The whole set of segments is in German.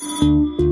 Thank you.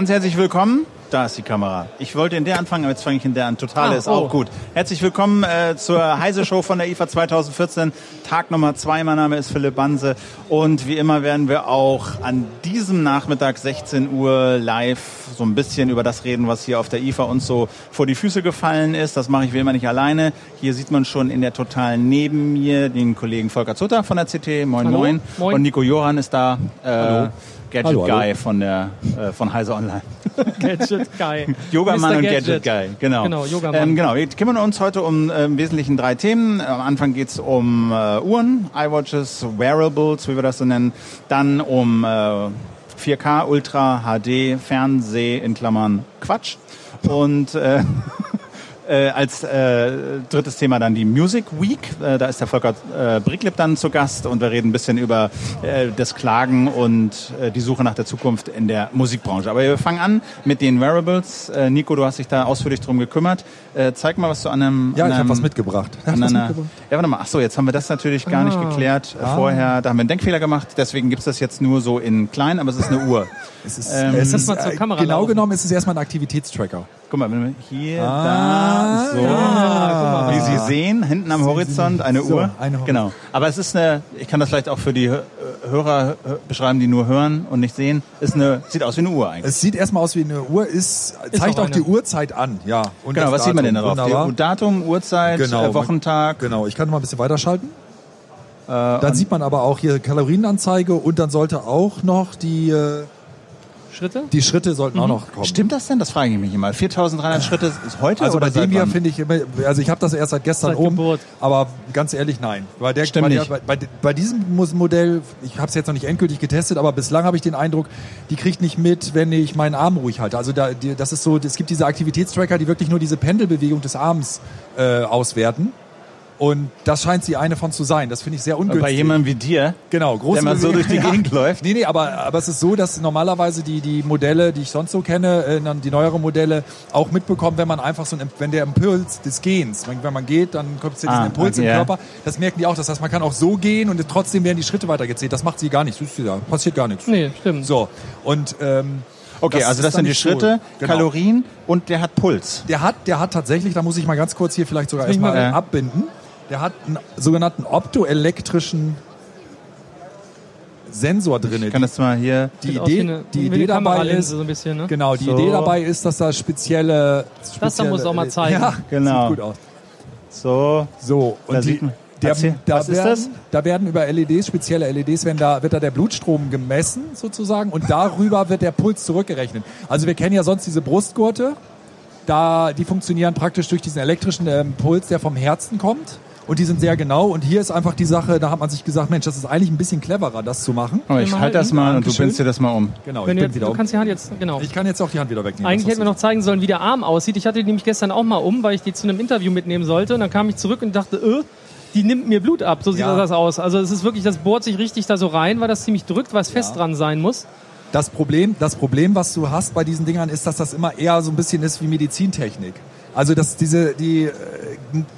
Ganz herzlich willkommen. Da ist die Kamera. Ich wollte in der anfangen, aber jetzt fange ich in der an. Totale Ah, ist oh. auch gut. Herzlich willkommen äh, zur Heise Show von der IFA 2014. Tag Nummer zwei. Mein Name ist Philipp Banse. Und wie immer werden wir auch an diesem Nachmittag 16 Uhr live so ein bisschen über das reden, was hier auf der IFA uns so vor die Füße gefallen ist. Das mache ich wie immer nicht alleine. Hier sieht man schon in der Totalen neben mir den Kollegen Volker Zutter von der CT. Moin, Hallo. moin. Moin. Und Nico Johann ist da. Äh, Gadget Hallo, hallo. Guy von der äh, von Heise Online. Gadget Guy. Yogamann und Gadget, Guy, genau. Genau, Yogamann. Ähm, genau, wir kümmern uns heute um äh, im Wesentlichen drei Themen. Am Anfang geht's um äh, Uhren, iWatches, Wearables, wie wir das so nennen. Dann um äh, 4K, Ultra, HD, Fernseh, in Klammern Quatsch. Und äh, äh, als äh, drittes Thema dann die Music Week. Äh, da ist der Volker äh, Bricklip dann zu Gast und wir reden ein bisschen über äh, das Klagen und äh, die Suche nach der Zukunft in der Musikbranche. Aber wir fangen an mit den Wearables. Äh, Nico, du hast dich da ausführlich drum gekümmert. Äh, zeig mal, was du an einem... Ja, an ich habe was mitgebracht. Ich hab An was einer, mitgebracht. ja, warte mal. Ach so, jetzt haben wir das natürlich gar nicht Ah. geklärt äh, vorher. Da haben wir einen Denkfehler gemacht. Deswegen gibt's das jetzt nur so in klein, aber es ist eine Uhr. Es ist, Ähm, es Lass ist mal zur äh, Kamera genau laufen. genommen ist es erstmal ein Aktivitätstracker. Guck mal, wenn wir hier, Ah, da, so. Ah, guck mal. Wie Sie sehen, hinten am Horizont eine So, Uhr. eine. Genau. Aber es ist eine, ich kann das vielleicht auch für die Hö- Hörer äh, beschreiben, die nur hören und nicht sehen, ist eine, sieht aus wie eine Uhr eigentlich. Es sieht erstmal aus wie eine Uhr, ist, zeigt auch auch, die. Uhrzeit an. Ja. Und genau, was sieht man denn Datum. darauf? Wunderbar. Datum, Uhrzeit, Genau. äh, Wochentag. Genau, ich kann noch mal ein bisschen weiterschalten. Äh, Dann sieht man aber auch hier Kalorienanzeige und dann sollte auch noch die, äh, Schritte? die Schritte sollten Mhm. auch noch kommen. Stimmt das denn? Das frage ich mich immer. 4300 Schritte ist heute Also oder bei dem seit hier wann? finde ich immer, also ich habe das erst seit gestern Seit oben, Geburt. aber ganz ehrlich nein. Bei, der, Stimmt bei, der, nicht. bei, bei, bei diesem Modell, ich habe es jetzt noch nicht endgültig getestet, aber bislang habe ich den Eindruck, die kriegt nicht mit, wenn ich meinen Arm ruhig halte. Also da, die, das ist so, es gibt diese Aktivitätstracker, die wirklich nur diese Pendelbewegung des Arms äh, auswerten. Und das scheint sie eine von zu sein. Das finde ich sehr ungünstig. bei jemandem wie dir, Genau, große der mal so durch die Gegend läuft. Nee, nee, aber, aber es ist so, dass normalerweise die, die Modelle, die ich sonst so kenne, äh, dann die neueren Modelle auch mitbekommen, wenn man einfach so ein, wenn der Impuls des Gehens, wenn, wenn man geht, dann kommt es ja diesen Ah, Impuls okay, im ja. Körper. Das merken die auch. Das heißt, man kann auch so gehen und trotzdem werden die Schritte weitergezählt. Das macht sie gar nicht. Siehst du da, passiert gar nichts. Nee, stimmt. So, und ähm, Okay, also das sind die. Schritte, Genau. Kalorien und der hat Puls. Der hat, der hat tatsächlich, da muss ich mal ganz kurz hier vielleicht sogar erstmal mal- Ja. abbinden. Der hat einen sogenannten optoelektrischen Sensor drin. Ich kann das mal hier... die Idee, eine- die Idee dabei ist, so ein bisschen, ne? genau, die So. Idee dabei ist, dass da spezielle, Das da spezielle muss auch mal zeigen. Ja, Genau. Sieht gut aus. So, So, Da und sieht die, man- der, da, was ist werden, das? da werden über LEDs, spezielle LEDs, werden da, wird da der Blutstrom gemessen sozusagen und darüber wird der Puls zurückgerechnet. Also wir kennen ja sonst diese Brustgurte, da, die funktionieren praktisch durch diesen elektrischen ähm, Puls, der vom Herzen kommt. Und die sind sehr genau. Und hier ist einfach die Sache, da hat man sich gesagt, Mensch, das ist eigentlich ein bisschen cleverer, das zu machen. oh, ich halte das mal und du bindst dir das mal um. Genau, Wenn ich du, bin jetzt, wieder du um. kannst die Hand jetzt, genau. Ich kann jetzt auch die Hand wieder wegnehmen. Eigentlich hätten wir noch zeigen sollen, wie der Arm aussieht. Ich hatte die nämlich gestern auch mal um, weil ich die zu einem Interview mitnehmen sollte. Und dann kam ich zurück und dachte, äh, die nimmt mir Blut ab. So sieht Ja. das aus. Also es ist wirklich, das bohrt sich richtig da so rein, weil das ziemlich drückt, weil es fest Ja. dran sein muss. Das Problem, das Problem, was du hast bei diesen Dingern, ist, dass das immer eher so ein bisschen ist wie Medizintechnik. Also dass diese, die, äh,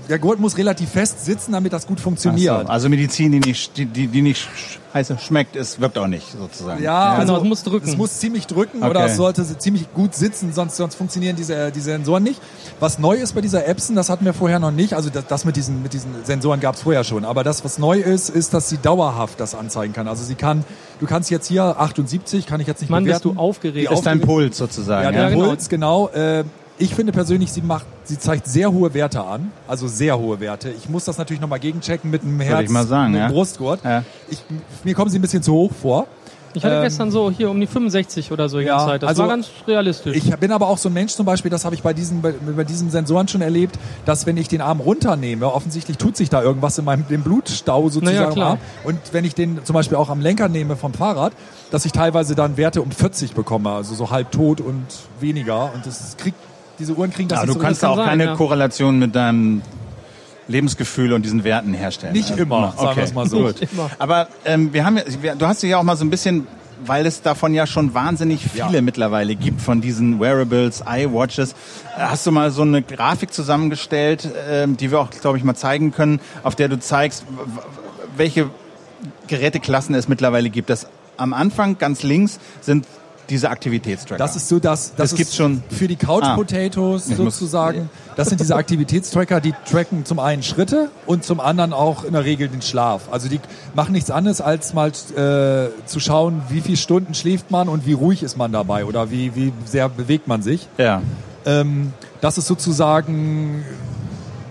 der Gurt muss relativ fest sitzen, damit das gut funktioniert. so, also Medizin, die nicht, die, die, die nicht heiße schmeckt, ist, wirkt auch nicht sozusagen. Ja, Genau, also es muss drücken. Es muss ziemlich drücken Okay. oder es sollte ziemlich gut sitzen, sonst, sonst funktionieren diese, diese Sensoren nicht. Was neu ist bei dieser Epson, das hatten wir vorher noch nicht. Also das, das mit diesen, mit diesen Sensoren gab es vorher schon. Aber das, was neu ist, ist, dass sie dauerhaft das anzeigen kann. Also sie kann, du kannst jetzt hier 78, kann ich jetzt nicht Mann, bist bewerten. du aufgeregt. Wie ist dein Puls sozusagen. Ja, Ja, der genau. Puls, genau. Äh, ich finde persönlich, sie macht, sie zeigt sehr hohe Werte an, also sehr hohe Werte. Ich muss das natürlich nochmal gegenchecken mit dem Herz, ich mal sagen, mit dem ja. Brustgurt. Ja. Ich, mir kommen sie ein bisschen zu hoch vor. Ich hatte Ähm, gestern so hier um die 65 oder so die ja, Zeit. Das also war ganz realistisch. Ich bin aber auch so ein Mensch zum Beispiel, das habe ich bei diesen, bei, bei diesen Sensoren schon erlebt, dass wenn ich den Arm runternehme, offensichtlich tut sich da irgendwas in meinem dem Blutstau sozusagen. Naja. Und wenn ich den zum Beispiel auch am Lenker nehme vom Fahrrad, dass ich teilweise dann Werte um 40 bekomme, also so halb tot und weniger. Und das kriegt, diese Uhren kriegen das Ja, nicht du so kannst kann auch sein, keine ja. Korrelation mit deinem Lebensgefühl und diesen Werten herstellen. Nicht immer, sagen wir es mal so. Aber ähm, wir haben ja, wir, du hast dich ja auch mal so ein bisschen weil es davon ja schon wahnsinnig viele Ja. mittlerweile gibt von diesen Wearables, iWatches. Äh, Hast du mal so eine Grafik zusammengestellt, ähm, die wir auch, glaube ich, mal zeigen können, auf der du zeigst, welche Geräteklassen es mittlerweile gibt? Das am Anfang ganz links sind diese Aktivitätstracker. Das ist so das, das Das gibt's schon. für die Couch Ah. Potatoes muss- sozusagen. Das sind diese Aktivitätstracker, die tracken zum einen Schritte und zum anderen auch in der Regel den Schlaf. Also die machen nichts anderes als mal äh, zu schauen, wie viele Stunden schläft man und wie ruhig ist man dabei oder wie, wie sehr bewegt man sich. ja. Ähm, das ist sozusagen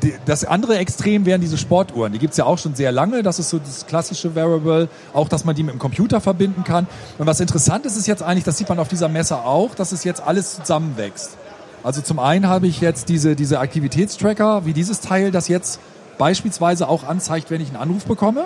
die- das andere Extrem wären diese Sportuhren. Die gibt's ja auch schon sehr lange. Das ist so das klassische Wearable. Auch, dass man die mit dem Computer verbinden kann. Und was interessant ist, ist jetzt eigentlich, das sieht man auf dieser Messe auch, dass es jetzt alles zusammenwächst. Also zum einen habe ich jetzt diese, diese Aktivitätstracker, wie dieses Teil, das jetzt beispielsweise auch anzeigt, wenn ich einen Anruf bekomme.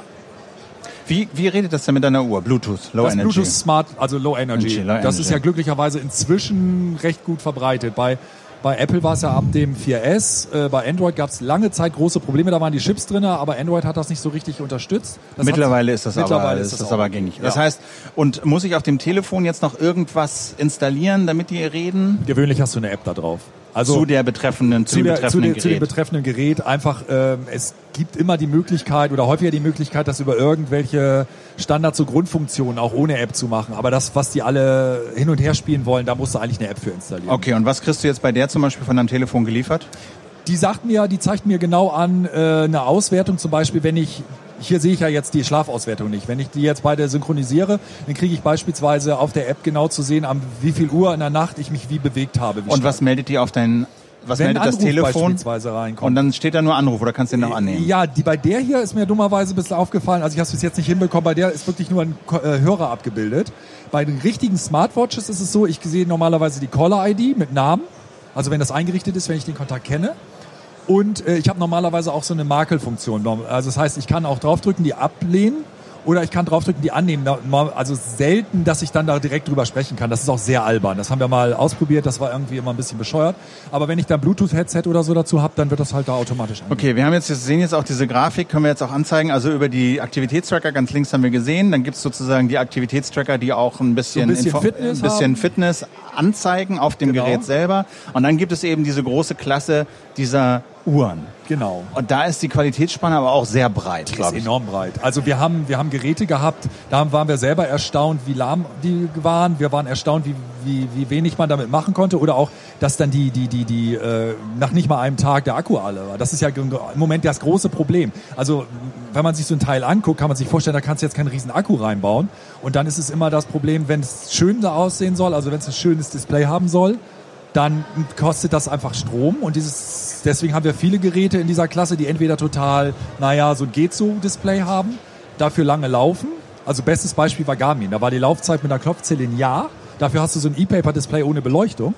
Wie, wie redet das denn mit deiner Uhr? Bluetooth, Low das Energy. Bluetooth Smart, also Low Energy. Energy, Low das Energy. ist ja glücklicherweise inzwischen recht gut verbreitet. Bei, bei Apple war es ja ab dem 4S, äh, bei Android gab es lange Zeit große Probleme, da waren die Chips drin, aber Android hat das nicht so richtig unterstützt. Das mittlerweile ist das mittlerweile aber, ist das das aber gängig. Das Ja. heißt, und muss ich auf dem Telefon jetzt noch irgendwas installieren, damit die reden? Gewöhnlich hast du eine App da drauf. Also zu der betreffenden, zu, zu, dem der, zu, betreffenden der, zu dem Gerät. betreffenden Gerät einfach, ähm, es gibt immer die Möglichkeit oder häufiger die Möglichkeit, das über irgendwelche Standards so Grundfunktionen auch ohne App zu machen. Aber das, was die alle hin und her spielen wollen, da musst du eigentlich eine App für installieren. okay, und was kriegst du jetzt bei der zum Beispiel von deinem Telefon geliefert? Die sagt mir, die zeigt mir genau an äh, eine Auswertung, zum Beispiel, wenn ich hier sehe ich ja jetzt die Schlafauswertung nicht. Wenn ich die jetzt beide synchronisiere, dann kriege ich beispielsweise auf der App genau zu sehen, am wie viel Uhr in der Nacht ich mich wie bewegt habe. Wie Und stark. was meldet die auf dein, was wenn meldet das Telefon? Und dann steht da nur Anruf oder kannst du den noch annehmen? Ja, die bei der hier ist mir dummerweise ein bisschen aufgefallen. Also ich habe es bis jetzt nicht hinbekommen. Bei der ist wirklich nur ein äh, Hörer abgebildet. Bei den richtigen Smartwatches ist es so, ich sehe normalerweise die Caller-ID mit Namen. Also wenn das eingerichtet ist, wenn ich den Kontakt kenne. Und äh, ich habe normalerweise auch so eine Makelfunktion. Also das heißt, ich kann auch draufdrücken, die ablehnen. Oder ich kann draufdrücken, die annehmen. Also selten, dass ich dann da direkt drüber sprechen kann. Das ist auch sehr albern. Das haben wir mal ausprobiert. Das war irgendwie immer ein bisschen bescheuert. Aber wenn ich dann Bluetooth-Headset oder so dazu habe, dann wird das halt da automatisch angenommen. Okay, wir haben jetzt, wir sehen jetzt auch diese Grafik, können wir jetzt auch anzeigen. Also über die Aktivitätstracker ganz links haben wir gesehen. Dann gibt's sozusagen die Aktivitätstracker, die auch ein bisschen, bisschen Info- Fitness ein bisschen haben. Fitness anzeigen auf dem Genau. Gerät selber. Und dann gibt es eben diese große Klasse dieser Uhren. Genau. Und da ist die Qualitätsspanne aber auch sehr breit, glaube ich. enorm breit. Also wir haben, wir haben Geräte gehabt, da waren wir selber erstaunt, wie lahm die waren. Wir waren erstaunt, wie, wie, wie wenig man damit machen konnte. Oder auch, dass dann die, die, die, die äh, nach nicht mal einem Tag der Akku alle war. Das ist ja im Moment das große Problem. Also wenn man sich so ein Teil anguckt, kann man sich vorstellen, da kannst du jetzt keinen riesen Akku reinbauen. Und dann ist es immer das Problem, wenn es schön aussehen soll, also wenn es ein schönes Display haben soll, dann kostet das einfach Strom und dieses, deswegen haben wir viele Geräte in dieser Klasse, die entweder total, naja, so ein geht so Display haben, dafür lange laufen. Also bestes Beispiel war Garmin, da war die Laufzeit mit einer Knopfzelle ein Jahr, dafür hast du so ein E-Paper-Display ohne Beleuchtung.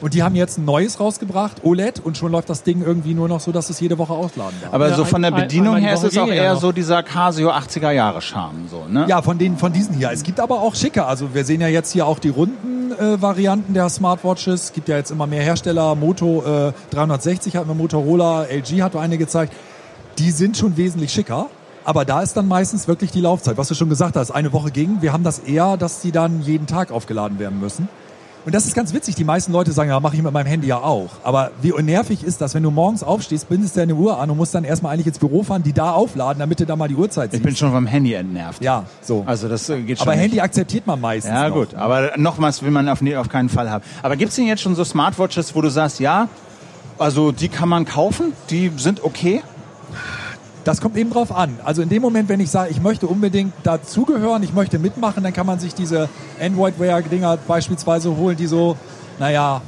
Und die haben jetzt ein neues rausgebracht, OLED, und schon läuft das Ding irgendwie nur noch so, dass es jede Woche ausladen darf. Aber Ja, so von der ein- ein- Bedienung die her ist es auch eher noch. so dieser Casio 80er Jahre Charme, so, ne? Ja, von, den, von diesen hier. Es gibt aber auch schicke. Also wir sehen ja jetzt hier auch die runden äh, Varianten der Smartwatches. Es gibt ja jetzt immer mehr Hersteller. Moto äh, 360 hatten wir Motorola, LG hat eine gezeigt. Die sind schon wesentlich schicker. Aber da ist dann meistens wirklich die Laufzeit. Was du schon gesagt hast, eine Woche ging. Wir haben das eher, dass die dann jeden Tag aufgeladen werden müssen. Und das ist ganz witzig. Die meisten Leute sagen, ja, mache ich mit meinem Handy ja auch. Aber wie nervig ist das, wenn du morgens aufstehst, bindest deine Uhr an und musst dann erstmal eigentlich ins Büro fahren, die da aufladen, damit du da mal die Uhrzeit Ich siehst. bin schon vom Handy entnervt. ja, so. Also das äh, geht schon. Aber nicht. Handy akzeptiert man meistens. Ja noch. gut, aber nochmals will man auf, auf keinen Fall haben. Aber gibt's denn jetzt schon so Smartwatches, wo du sagst, ja, also die kann man kaufen, die sind okay? Das kommt eben drauf an. Also in dem Moment, wenn ich sage, ich möchte unbedingt dazugehören, ich möchte mitmachen, dann kann man sich diese Android-Wear-Dinger beispielsweise holen, die so, naja,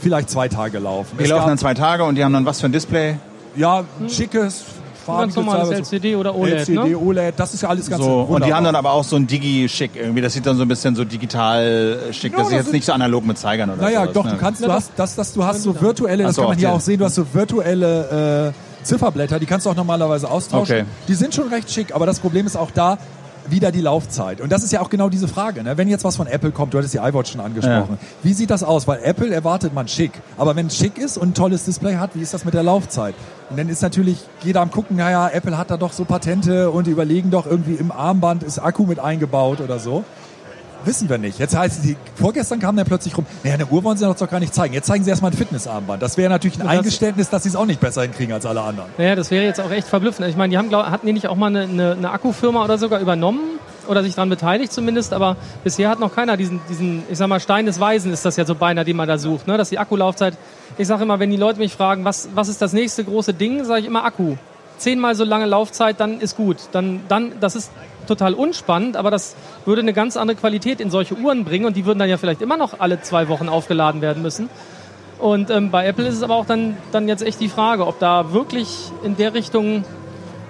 vielleicht zwei Tage laufen. Die Es laufen gab- dann zwei Tage und die haben dann was für ein Display? ja, ein schickes, Ganz normales LCD oder OLED, LCD, ne? OLED, das ist ja alles ganz So, und die wunderbar. haben dann aber auch so ein Digi-Schick irgendwie. Das sieht dann so ein bisschen so digital äh, schick. Ja, das ist das jetzt ist- nicht so analog mit Zeigern oder Naja, sowas, doch, ne? du kannst, du hast, das, das, du hast so virtuelle, das so, kann man hier auch sehen, du hast so virtuelle äh, Zifferblätter, die kannst du auch normalerweise austauschen. Okay. Die sind schon recht schick, aber das Problem ist auch da, wieder die Laufzeit. Und das ist ja auch genau diese Frage. Ne? Wenn jetzt was von Apple kommt, du hattest die iWatch schon angesprochen. Wie sieht das aus? Weil Apple erwartet man schick. Aber wenn es schick ist und ein tolles Display hat, wie ist das mit der Laufzeit? Und dann ist natürlich jeder am gucken, naja, Apple hat da doch so Patente und die überlegen doch irgendwie im Armband ist Akku mit eingebaut oder so. Wissen wir nicht. Jetzt heißt es, vorgestern kam dann plötzlich rum, naja, eine Uhr wollen sie uns doch gar nicht zeigen. Jetzt zeigen sie erstmal ein Fitnessarmband. Das wäre natürlich ein Das- Eingeständnis, dass sie es auch nicht besser hinkriegen als alle anderen. Naja, das wäre jetzt auch echt verblüffend. Ich meine, die haben, glaub, hatten die nicht auch mal eine, eine, eine Akkufirma oder sogar übernommen? Oder sich daran beteiligt zumindest, aber bisher hat noch keiner diesen, diesen, ich sag mal, Stein des Weisen ist das ja so beinahe, den man da sucht, ne? Dass die Akkulaufzeit, ich sage immer, wenn die Leute mich fragen, was, was ist das nächste große Ding, sage ich immer Akku. Zehnmal so lange Laufzeit, dann ist gut. Dann, dann, das ist total unspannend, aber das würde eine ganz andere Qualität in solche Uhren bringen und die würden dann ja vielleicht immer noch alle zwei Wochen aufgeladen werden müssen. Und ähm, bei Apple ist es aber auch dann, dann jetzt echt die Frage, ob da wirklich in der Richtung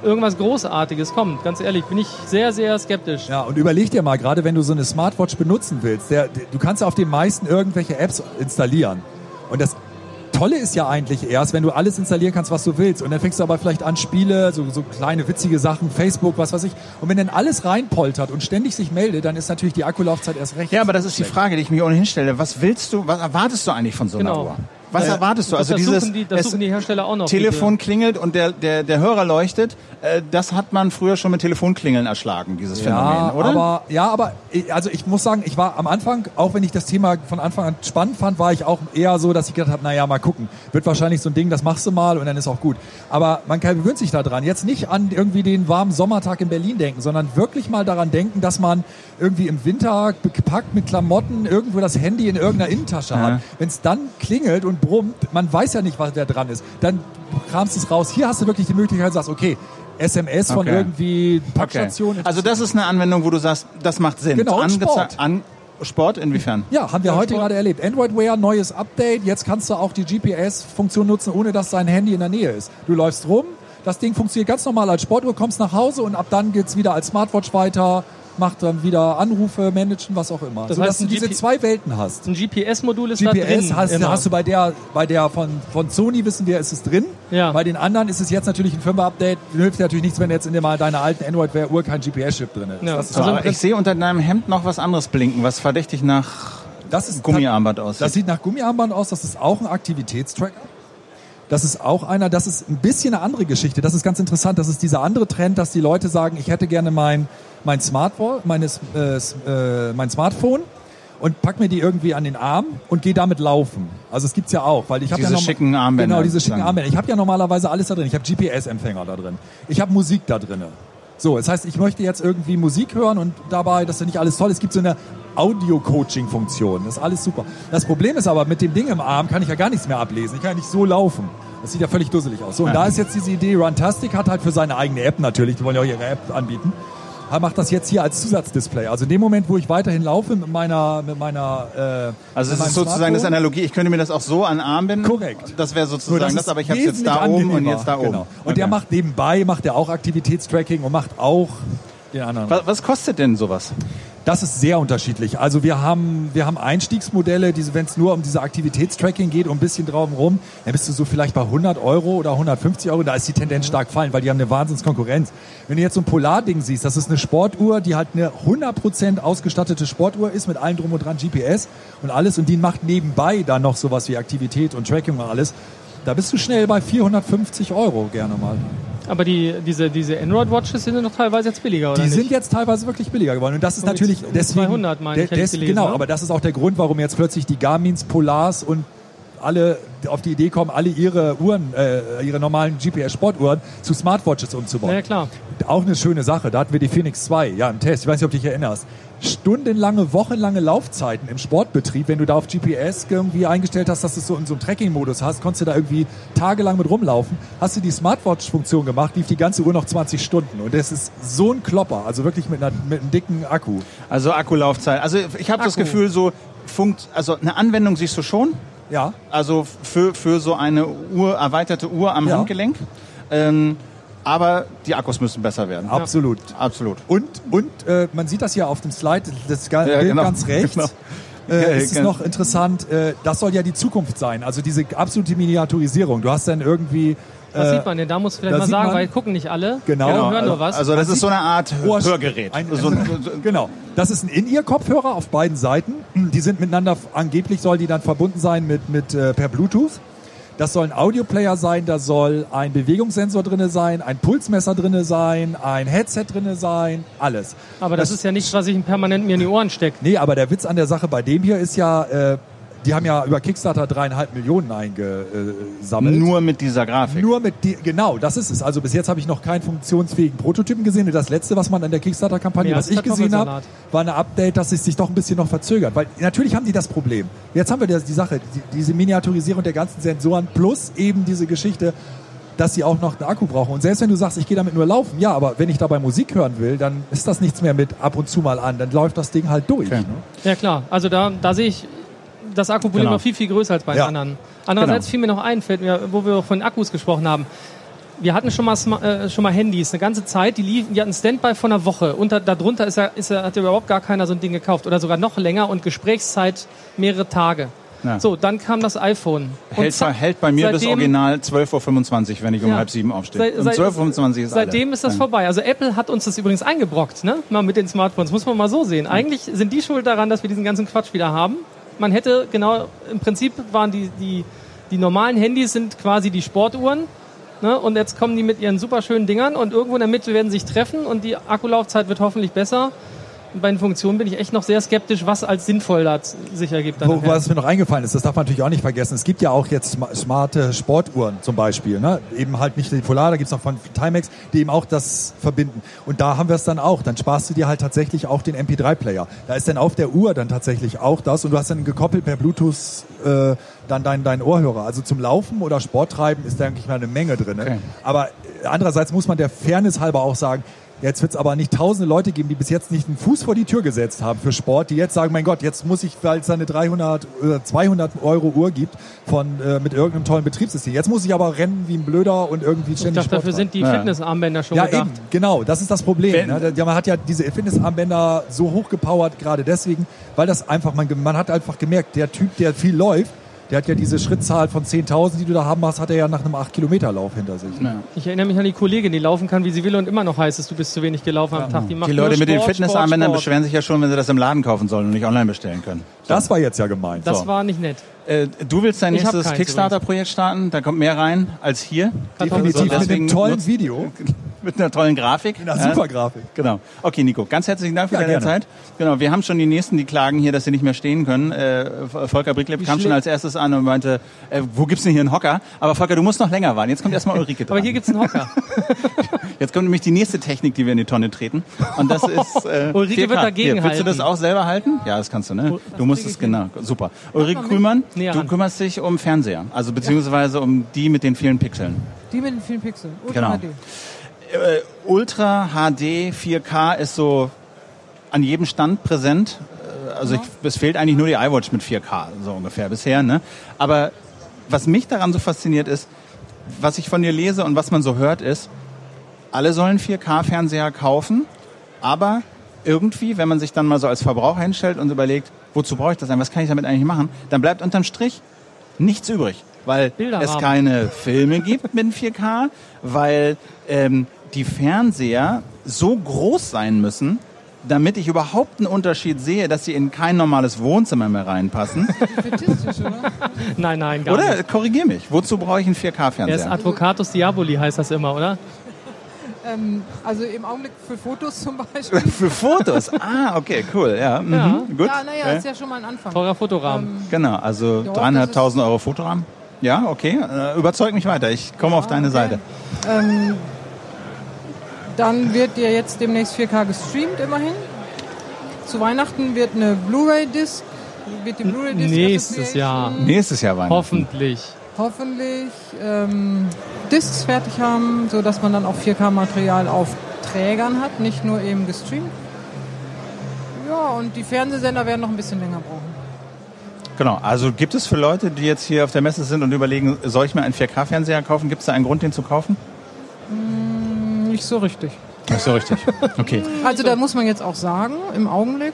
irgendwas Großartiges kommt. Ganz ehrlich, bin ich sehr, sehr skeptisch. Ja, und überleg dir mal, gerade wenn du so eine Smartwatch benutzen willst, der, du kannst ja auf den meisten irgendwelche Apps installieren. Und das Tolle ist ja eigentlich erst, wenn du alles installieren kannst, was du willst. Und dann fängst du aber vielleicht an Spiele, so, so kleine witzige Sachen, Facebook, was weiß ich. Und wenn dann alles reinpoltert und ständig sich meldet, dann ist natürlich die Akkulaufzeit erst recht. Ja, aber das ist die. Frage, die ich mir ohnehin stelle. Was willst du, was erwartest du eigentlich von so einer Genau. Uhr? Was Äh, erwartest du? das Also dieses die, das suchen die Hersteller auch noch. Telefon klingelt und der, der, der Hörer leuchtet. Äh, das hat man früher schon mit Telefonklingeln erschlagen, dieses Phänomen, Ja, oder? aber ja, aber ich- also ich muss sagen, ich war am Anfang, auch wenn ich das Thema von Anfang an spannend fand, war ich auch eher so, dass ich gedacht habe, naja, mal gucken. Wird wahrscheinlich so ein Ding, das machst du mal und dann ist auch gut. Aber man kann, gewöhnt sich daran. Jetzt nicht an irgendwie den warmen Sommertag in Berlin denken, sondern wirklich mal daran denken, dass man irgendwie im Winter gepackt mit Klamotten irgendwo das Handy in irgendeiner Innentasche Ja. hat. Wenn es dann klingelt und brummt, man weiß ja nicht, was da dran ist. Dann kramst du es raus. Hier hast du wirklich die Möglichkeit, sagst, okay, SMS von Okay. irgendwie okay. Packstation. Also das ist eine Anwendung, wo du sagst, das macht Sinn. Genau, und Sport. An Sport inwiefern? Ja, haben wir heute gerade erlebt. Android Wear, neues Update. Jetzt kannst du auch die GPS-Funktion nutzen, ohne dass dein Handy in der Nähe ist. Du läufst rum, das Ding funktioniert ganz normal als Sportuhr, kommst nach Hause und ab dann geht's wieder als Smartwatch weiter, macht dann wieder Anrufe, managen, was auch immer. Das so, dass heißt, du ein diese zwei Welten hast. Ein GPS-Modul ist da GPS drin. hast, immer. hast du bei der, bei der von, von Sony wissen wir, ist es drin. Ja. Bei den anderen ist es jetzt natürlich ein Firmware-Update. Hilft dir natürlich nichts, wenn jetzt in der, deiner alten Android Wear Uhr kein GPS-Chip drin ist. Ja. Das ist So, Also aber ich sehe unter deinem Hemd noch was anderes blinken, was verdächtig nach Das ist Gummiarmband aussieht. Das sieht nach Gummiarmband aus. Das ist auch ein Aktivitätstracker. Das ist auch einer, das ist ein bisschen eine andere Geschichte. Das ist ganz interessant. Das ist dieser andere Trend, dass die Leute sagen, ich hätte gerne mein, mein Smartphone, meines, äh, äh, mein Smartphone und pack mir die irgendwie an den Arm und gehe damit laufen. Also es gibt's ja auch, weil ich habe ja Diese norm- schicken Armbänder Genau, diese schicken. Armbänder. Ich habe ja normalerweise alles da drin. Ich habe GPS-Empfänger da drin. Ich habe Musik da drin. So, das heißt, ich möchte jetzt irgendwie Musik hören und dabei, das ist ja nicht alles toll. Es gibt so eine Audio-Coaching-Funktion. Das ist alles super. Das Problem ist aber, mit dem Ding im Arm kann ich ja gar nichts mehr ablesen. Ich kann ja nicht so laufen. Das sieht ja völlig dusselig aus. So, und da ist jetzt diese Idee, Runtastic hat halt für seine eigene App natürlich, die wollen ja auch ihre App anbieten, macht das jetzt hier als Zusatzdisplay. Also in dem Moment, wo ich weiterhin laufe mit meiner, mit meiner, äh, also meinem ist sozusagen das Analogie. Ich könnte mir das auch so an Arm binden. Korrekt. Das wäre sozusagen das, ist aber ich habe es jetzt da oben und jetzt da oben. Genau. Und Okay. der macht nebenbei, macht er auch Aktivitätstracking und macht auch den anderen. was, was kostet denn sowas? Das ist sehr unterschiedlich. Also wir haben, wir haben Einstiegsmodelle, diese, wenn es nur um diese Aktivitätstracking geht und ein bisschen drauf rum, dann bist du so vielleicht bei 100 Euro oder 150 Euro. Da ist die Tendenz stark fallen, weil die haben eine Wahnsinnskonkurrenz. Wenn du jetzt so ein Polar-Ding siehst, das ist eine Sportuhr, die halt eine 100% ausgestattete Sportuhr ist mit allem drum und dran GPS und alles und die macht nebenbei dann noch sowas wie Aktivität und Tracking und alles. Da bist du schnell bei 450 Euro gerne mal. Aber die, diese, diese Android-Watches sind doch teilweise jetzt billiger, oder Die nicht? sind jetzt teilweise wirklich billiger geworden. Und das ist Um natürlich um deswegen. 200 meine ich, des, gelesen, genau, ne? aber das ist auch der Grund, warum jetzt plötzlich die Garmins, Polars und alle auf die Idee kommen, alle ihre Uhren, äh, ihre normalen GPS-Sportuhren zu Smartwatches umzubauen. Ja, klar. Auch eine schöne Sache. Da hatten wir die Phoenix 2, ja, im Test. Ich weiß nicht, ob du dich erinnerst. Stundenlange, wochenlange Laufzeiten im Sportbetrieb, wenn du da auf GPS irgendwie eingestellt hast, dass du es so in so einem Tracking-Modus hast, konntest du da irgendwie tagelang mit rumlaufen. Hast du die Smartwatch-Funktion gemacht, lief die ganze Uhr noch 20 Stunden. Und das ist so ein Klopper, also wirklich mit, einer, mit einem dicken Akku. Also Akkulaufzeit. Also ich habe das. Gefühl, so funkt, also eine Anwendung siehst du schon. Ja, Also für, für so eine Uhr, erweiterte Uhr am Ja. Handgelenk. Ähm, aber die Akkus müssen besser werden. absolut. Absolut. Und, und äh, man sieht das ja auf dem Slide, das Ja, Bild genau. ganz rechts. Genau. Äh, Ja, ist es ganz- noch interessant, äh, das soll ja die Zukunft sein, also diese absolute Miniaturisierung. Du hast dann irgendwie... Was äh, sieht man denn? Da muss ich vielleicht da mal sagen, man- weil gucken nicht alle. Genau. Genau, hören nur was. Also das ist so eine Art Ohr- Hörgerät. Ein, so, ein- so, genau. Das ist ein In-Ear-Kopfhörer auf beiden Seiten. Die sind miteinander, angeblich soll die dann verbunden sein mit, mit äh, per Bluetooth. Das soll ein Audioplayer sein, da soll ein Bewegungssensor drinne sein, ein Pulsmesser drinne sein, ein Headset drinne sein, alles. Aber das, ist ja nichts, was ich permanent mir in die Ohren stecke. Nee, aber der Witz an der Sache bei dem hier ist ja, äh, die haben ja über Kickstarter dreieinhalb Millionen eingesammelt. Nur mit dieser Grafik. Nur mit die, genau, das ist es. Also bis jetzt habe ich noch keinen funktionsfähigen Prototypen gesehen. Und das letzte, was man an der Kickstarter-Kampagne, was ich gesehen habe, war eine Update, dass es sich doch ein bisschen noch verzögert. Weil natürlich haben die das Problem. Jetzt haben wir das, die Sache, die, diese Miniaturisierung der ganzen Sensoren plus eben diese Geschichte, dass sie auch noch einen Akku brauchen. Und selbst wenn du sagst, ich gehe damit nur laufen, ja, aber wenn ich dabei Musik hören will, dann ist das nichts mehr mit ab und zu mal an. Dann läuft das Ding halt durch. Okay. Ne? Ja klar, also da, da sehe ich das Akkuproblem Genau. noch viel, viel größer als bei den Ja. anderen. Andererseits Genau. fiel mir noch ein, fällt mir, wo wir von Akkus gesprochen haben. Wir hatten schon mal, äh, schon mal Handys, eine ganze Zeit, die liefen, die hatten Standby von einer Woche. Und da, darunter ist ja, ist ja, hat ja überhaupt gar keiner so ein Ding gekauft. Oder sogar noch länger und Gesprächszeit mehrere Tage. Ja. So, dann kam das iPhone. Hält, zack, hält bei mir bis seitdem- original 12.25 Uhr, wenn ich um Ja. halb sieben aufstehe. Seit- um seit- 12.25 Uhr ist Seitdem alle. ist das Ja. vorbei. Also Apple hat uns das übrigens eingebrockt, ne? Mal mit den Smartphones. Muss man mal so sehen. Eigentlich sind die schuld daran, dass wir diesen ganzen Quatsch wieder haben. Man hätte genau, im Prinzip waren die, die, die normalen Handys sind quasi die Sportuhren. Ne? Und jetzt kommen die mit ihren super schönen Dingern und irgendwo in der Mitte werden sich treffen und die Akkulaufzeit wird hoffentlich besser. Bei den Funktionen bin ich echt noch sehr skeptisch, was als sinnvoll da sich ergibt. dann Wo, was mir noch eingefallen ist, das darf man natürlich auch nicht vergessen. Es gibt ja auch jetzt sma- smarte Sportuhren zum Beispiel. Ne? Eben halt nicht die Polar, da gibt's noch von Timex, die eben auch das verbinden. Und da haben wir es dann auch. Dann sparst du dir halt tatsächlich auch den MP3-Player. Da ist dann auf der Uhr dann tatsächlich auch das und du hast dann gekoppelt per Bluetooth äh, dann dein, dein Ohrhörer. Also zum Laufen oder Sporttreiben ist da eigentlich mal eine Menge drin. Okay. Aber andererseits muss man der Fairness halber auch sagen, Jetzt wird es aber nicht tausende Leute geben, die bis jetzt nicht einen Fuß vor die Tür gesetzt haben für Sport, die jetzt sagen, mein Gott, jetzt muss ich, weil es eine 300 oder 200 Euro Uhr gibt von äh, mit irgendeinem tollen Betriebssystem. Jetzt muss ich aber rennen wie ein Blöder und irgendwie ich ständig dachte, dafür Sport sind die Ja. Fitnessarmbänder schon ja, gedacht. eben, genau, das ist das Problem. Ne? Ja, man hat ja diese Fitnessarmbänder so hochgepowert, gerade deswegen, weil das einfach, man, man hat einfach gemerkt, der Typ, der viel läuft, der hat ja diese Schrittzahl von 10.000, die du da haben hast, hat er ja nach einem 8-Kilometer-Lauf hinter sich. Ja. Ich erinnere mich an die Kollegin, die laufen kann, wie sie will und immer noch heißt es, du bist zu wenig gelaufen am Tag. Die, macht Die Leute nur mit den Sport, Fitnessarmbändern Sport, Sport. beschweren sich ja schon, wenn sie das im Laden kaufen sollen und nicht online bestellen können. Das war jetzt ja gemeint. Das So. war nicht nett. Äh, du willst dein Ich nächstes Kickstarter-Projekt starten, da kommt mehr rein als hier. Definitiv mit einem tollen Video. Mit einer tollen Grafik. Mit einer Ja. super Grafik. Genau. Okay, Nico, ganz herzlichen Dank für Ja, deine gerne. Zeit. Genau, wir haben schon die nächsten, die klagen hier, dass sie nicht mehr stehen können. Äh, Volker Bricklepp kam schon als erstes an und meinte, äh, wo gibt's denn hier einen Hocker? Aber Volker, du musst noch länger warten. Jetzt kommt erstmal Ulrike dran. Aber hier gibt's einen Hocker. Jetzt kommt nämlich die nächste Technik, die wir in die Tonne treten. Und das ist äh, Ulrike 4K. wird dagegen Hier, Willst du das auch selber halten? Ja, das kannst du, ne? Oh, Du musst es, genau. Super. Ulrike Krümann, du kümmerst dich um Fernseher. Also beziehungsweise um die mit den vielen Pixeln. Die mit den vielen Pixeln. Ultra Genau. HD. Äh, Ultra HD 4K ist so an jedem Stand präsent. Äh, Also ich, es fehlt eigentlich nur die iWatch mit 4K, so ungefähr bisher. Ne? Aber was mich daran so fasziniert ist, was ich von dir lese und was man so hört, ist, alle sollen 4K-Fernseher kaufen, aber irgendwie, wenn man sich dann mal so als Verbraucher hinstellt und überlegt, wozu brauche ich das denn, was kann ich damit eigentlich machen, dann bleibt unterm Strich nichts übrig, weil es keine Filme gibt mit 4K, weil ähm, die Fernseher so groß sein müssen, damit ich überhaupt einen Unterschied sehe, dass sie in kein normales Wohnzimmer mehr reinpassen. Fetistisch, oder? Nein, nein, gar Oder nicht. korrigier mich, wozu brauche ich einen Er ist 4K-Fernseher? Advocatus Diaboli, heißt das immer, oder? ähm, also im Augenblick für Fotos zum Beispiel. Für Fotos. Ah, okay, cool. Ja, mhm. Ja. gut. Ja, naja, Äh, ist ja schon mal ein Anfang. Teurer Fotorahmen. Ähm, Genau, also Ja, dreieinhalbtausend Euro Fotorahmen. Ja, okay. Äh, überzeug mich weiter. Ich komme auf deine okay. Seite. Ähm, dann wird ja jetzt demnächst 4K gestreamt, immerhin. Zu Weihnachten wird eine Blu-ray-Disc, wird die Blu-ray-Disc Nächstes Jahr. Nächstes Jahr Weihnachten. Hoffentlich. hoffentlich ähm, Discs fertig haben, sodass man dann auch 4K-Material auf Trägern hat, nicht nur eben gestreamt. Ja, und die Fernsehsender werden noch ein bisschen länger brauchen. Genau, also gibt es für Leute, die jetzt hier auf der Messe sind und überlegen, soll ich mir einen 4K-Fernseher kaufen? Gibt es da einen Grund, den zu kaufen? Nicht so richtig. Ach so, richtig. Okay. Also da muss man jetzt auch sagen, im Augenblick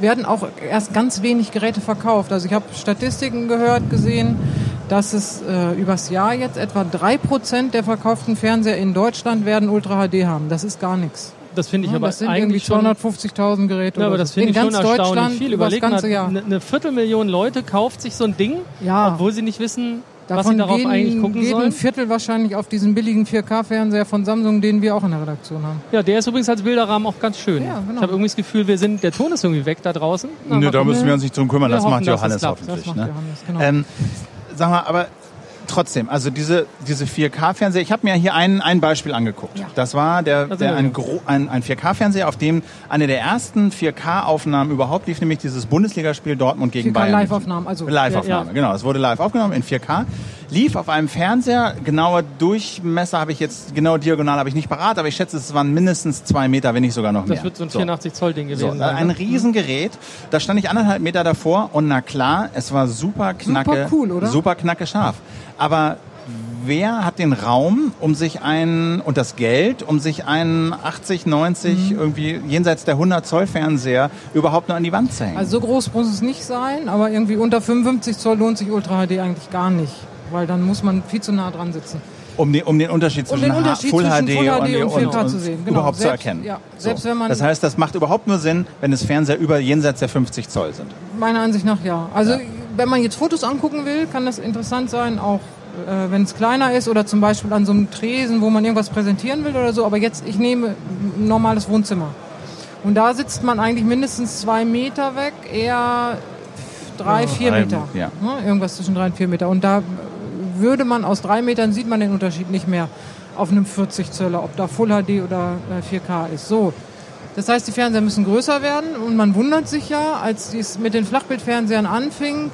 werden auch erst ganz wenig Geräte verkauft. Also ich habe Statistiken gehört, gesehen, dass es äh, übers Jahr jetzt etwa 3% der verkauften Fernseher in Deutschland werden Ultra HD haben. Das ist gar nichts. Das finde ich aber das sind irgendwie eigentlich schon... 250.000 Geräte Ja, aber das finde in ich schon ganz erstaunlich Deutschland viel. über das Überleg mal, ganze Jahr. eine eine Viertelmillion Leute kauft sich so ein Ding, Ja. obwohl sie nicht wissen, was sie darauf gehen, eigentlich gucken geht sollen. ein Viertel wahrscheinlich auf diesen billigen 4K-Fernseher von Samsung, den wir auch in der Redaktion haben. Ja, der ist übrigens als Bilderrahmen auch ganz schön. Ja, genau. Ich habe irgendwie das Gefühl, wir sind, der Ton ist irgendwie weg da draußen. Na, da müssen wir uns nicht drum kümmern. Das hoffen, macht dass es Johannes klappt. hoffentlich. Das macht ne? Johannes, genau. ähm, sag mal, aber trotzdem, also diese, diese 4K-Fernseher, ich habe mir hier ein, ein Beispiel angeguckt. Ja. Das war der, der ein, ein, ein 4K-Fernseher, auf dem eine der ersten 4K-Aufnahmen überhaupt lief, nämlich dieses Bundesligaspiel Dortmund gegen 4K Bayern. Live-Aufnahmen, also Live-Aufnahme, Ja, genau. Es wurde live aufgenommen in 4K. Lief auf einem Fernseher, genauer Durchmesser habe ich jetzt, genau diagonal habe ich nicht parat, aber ich schätze, es waren mindestens zwei Meter, wenn nicht sogar noch mehr. Das wird so ein 84 Zoll Ding gewesen So, sein. ein ne? Riesengerät. Da stand ich anderthalb Meter davor und na klar, es war super knacke, cool, oder? super knacke scharf. Aber wer hat den Raum, um sich einen und das Geld, um sich einen 80, 90 Mhm. irgendwie jenseits der 100 Zoll Fernseher überhaupt nur an die Wand zu hängen? Also so groß muss es nicht sein, aber irgendwie unter 55 Zoll lohnt sich Ultra HD eigentlich gar nicht, weil dann muss man viel zu nah dran sitzen. um, den, um den Unterschied Um zwischen den Unterschied Full zwischen HD, Full HD und, und 4K zu sehen, genau. überhaupt zu Selbst- erkennen. ja, selbst wenn man- das heißt, das macht überhaupt nur Sinn, wenn es Fernseher über jenseits der 50 Zoll sind. Meiner Ansicht nach ja. Also wenn man jetzt Fotos angucken will, kann das interessant sein, auch äh, wenn es kleiner ist oder zum Beispiel an so einem Tresen, wo man irgendwas präsentieren will oder so. Aber jetzt, ich nehme ein normales Wohnzimmer. Und da sitzt man eigentlich mindestens zwei Meter weg, eher drei, vier Meter. ja. Ne? Irgendwas zwischen drei und vier Meter. Und da würde man aus drei Metern sieht man den Unterschied nicht mehr auf einem 40 Zöller, ob da Full HD oder äh, 4K ist. So. Das heißt, die Fernseher müssen größer werden und man wundert sich ja, als dies mit den Flachbildfernsehern anfing,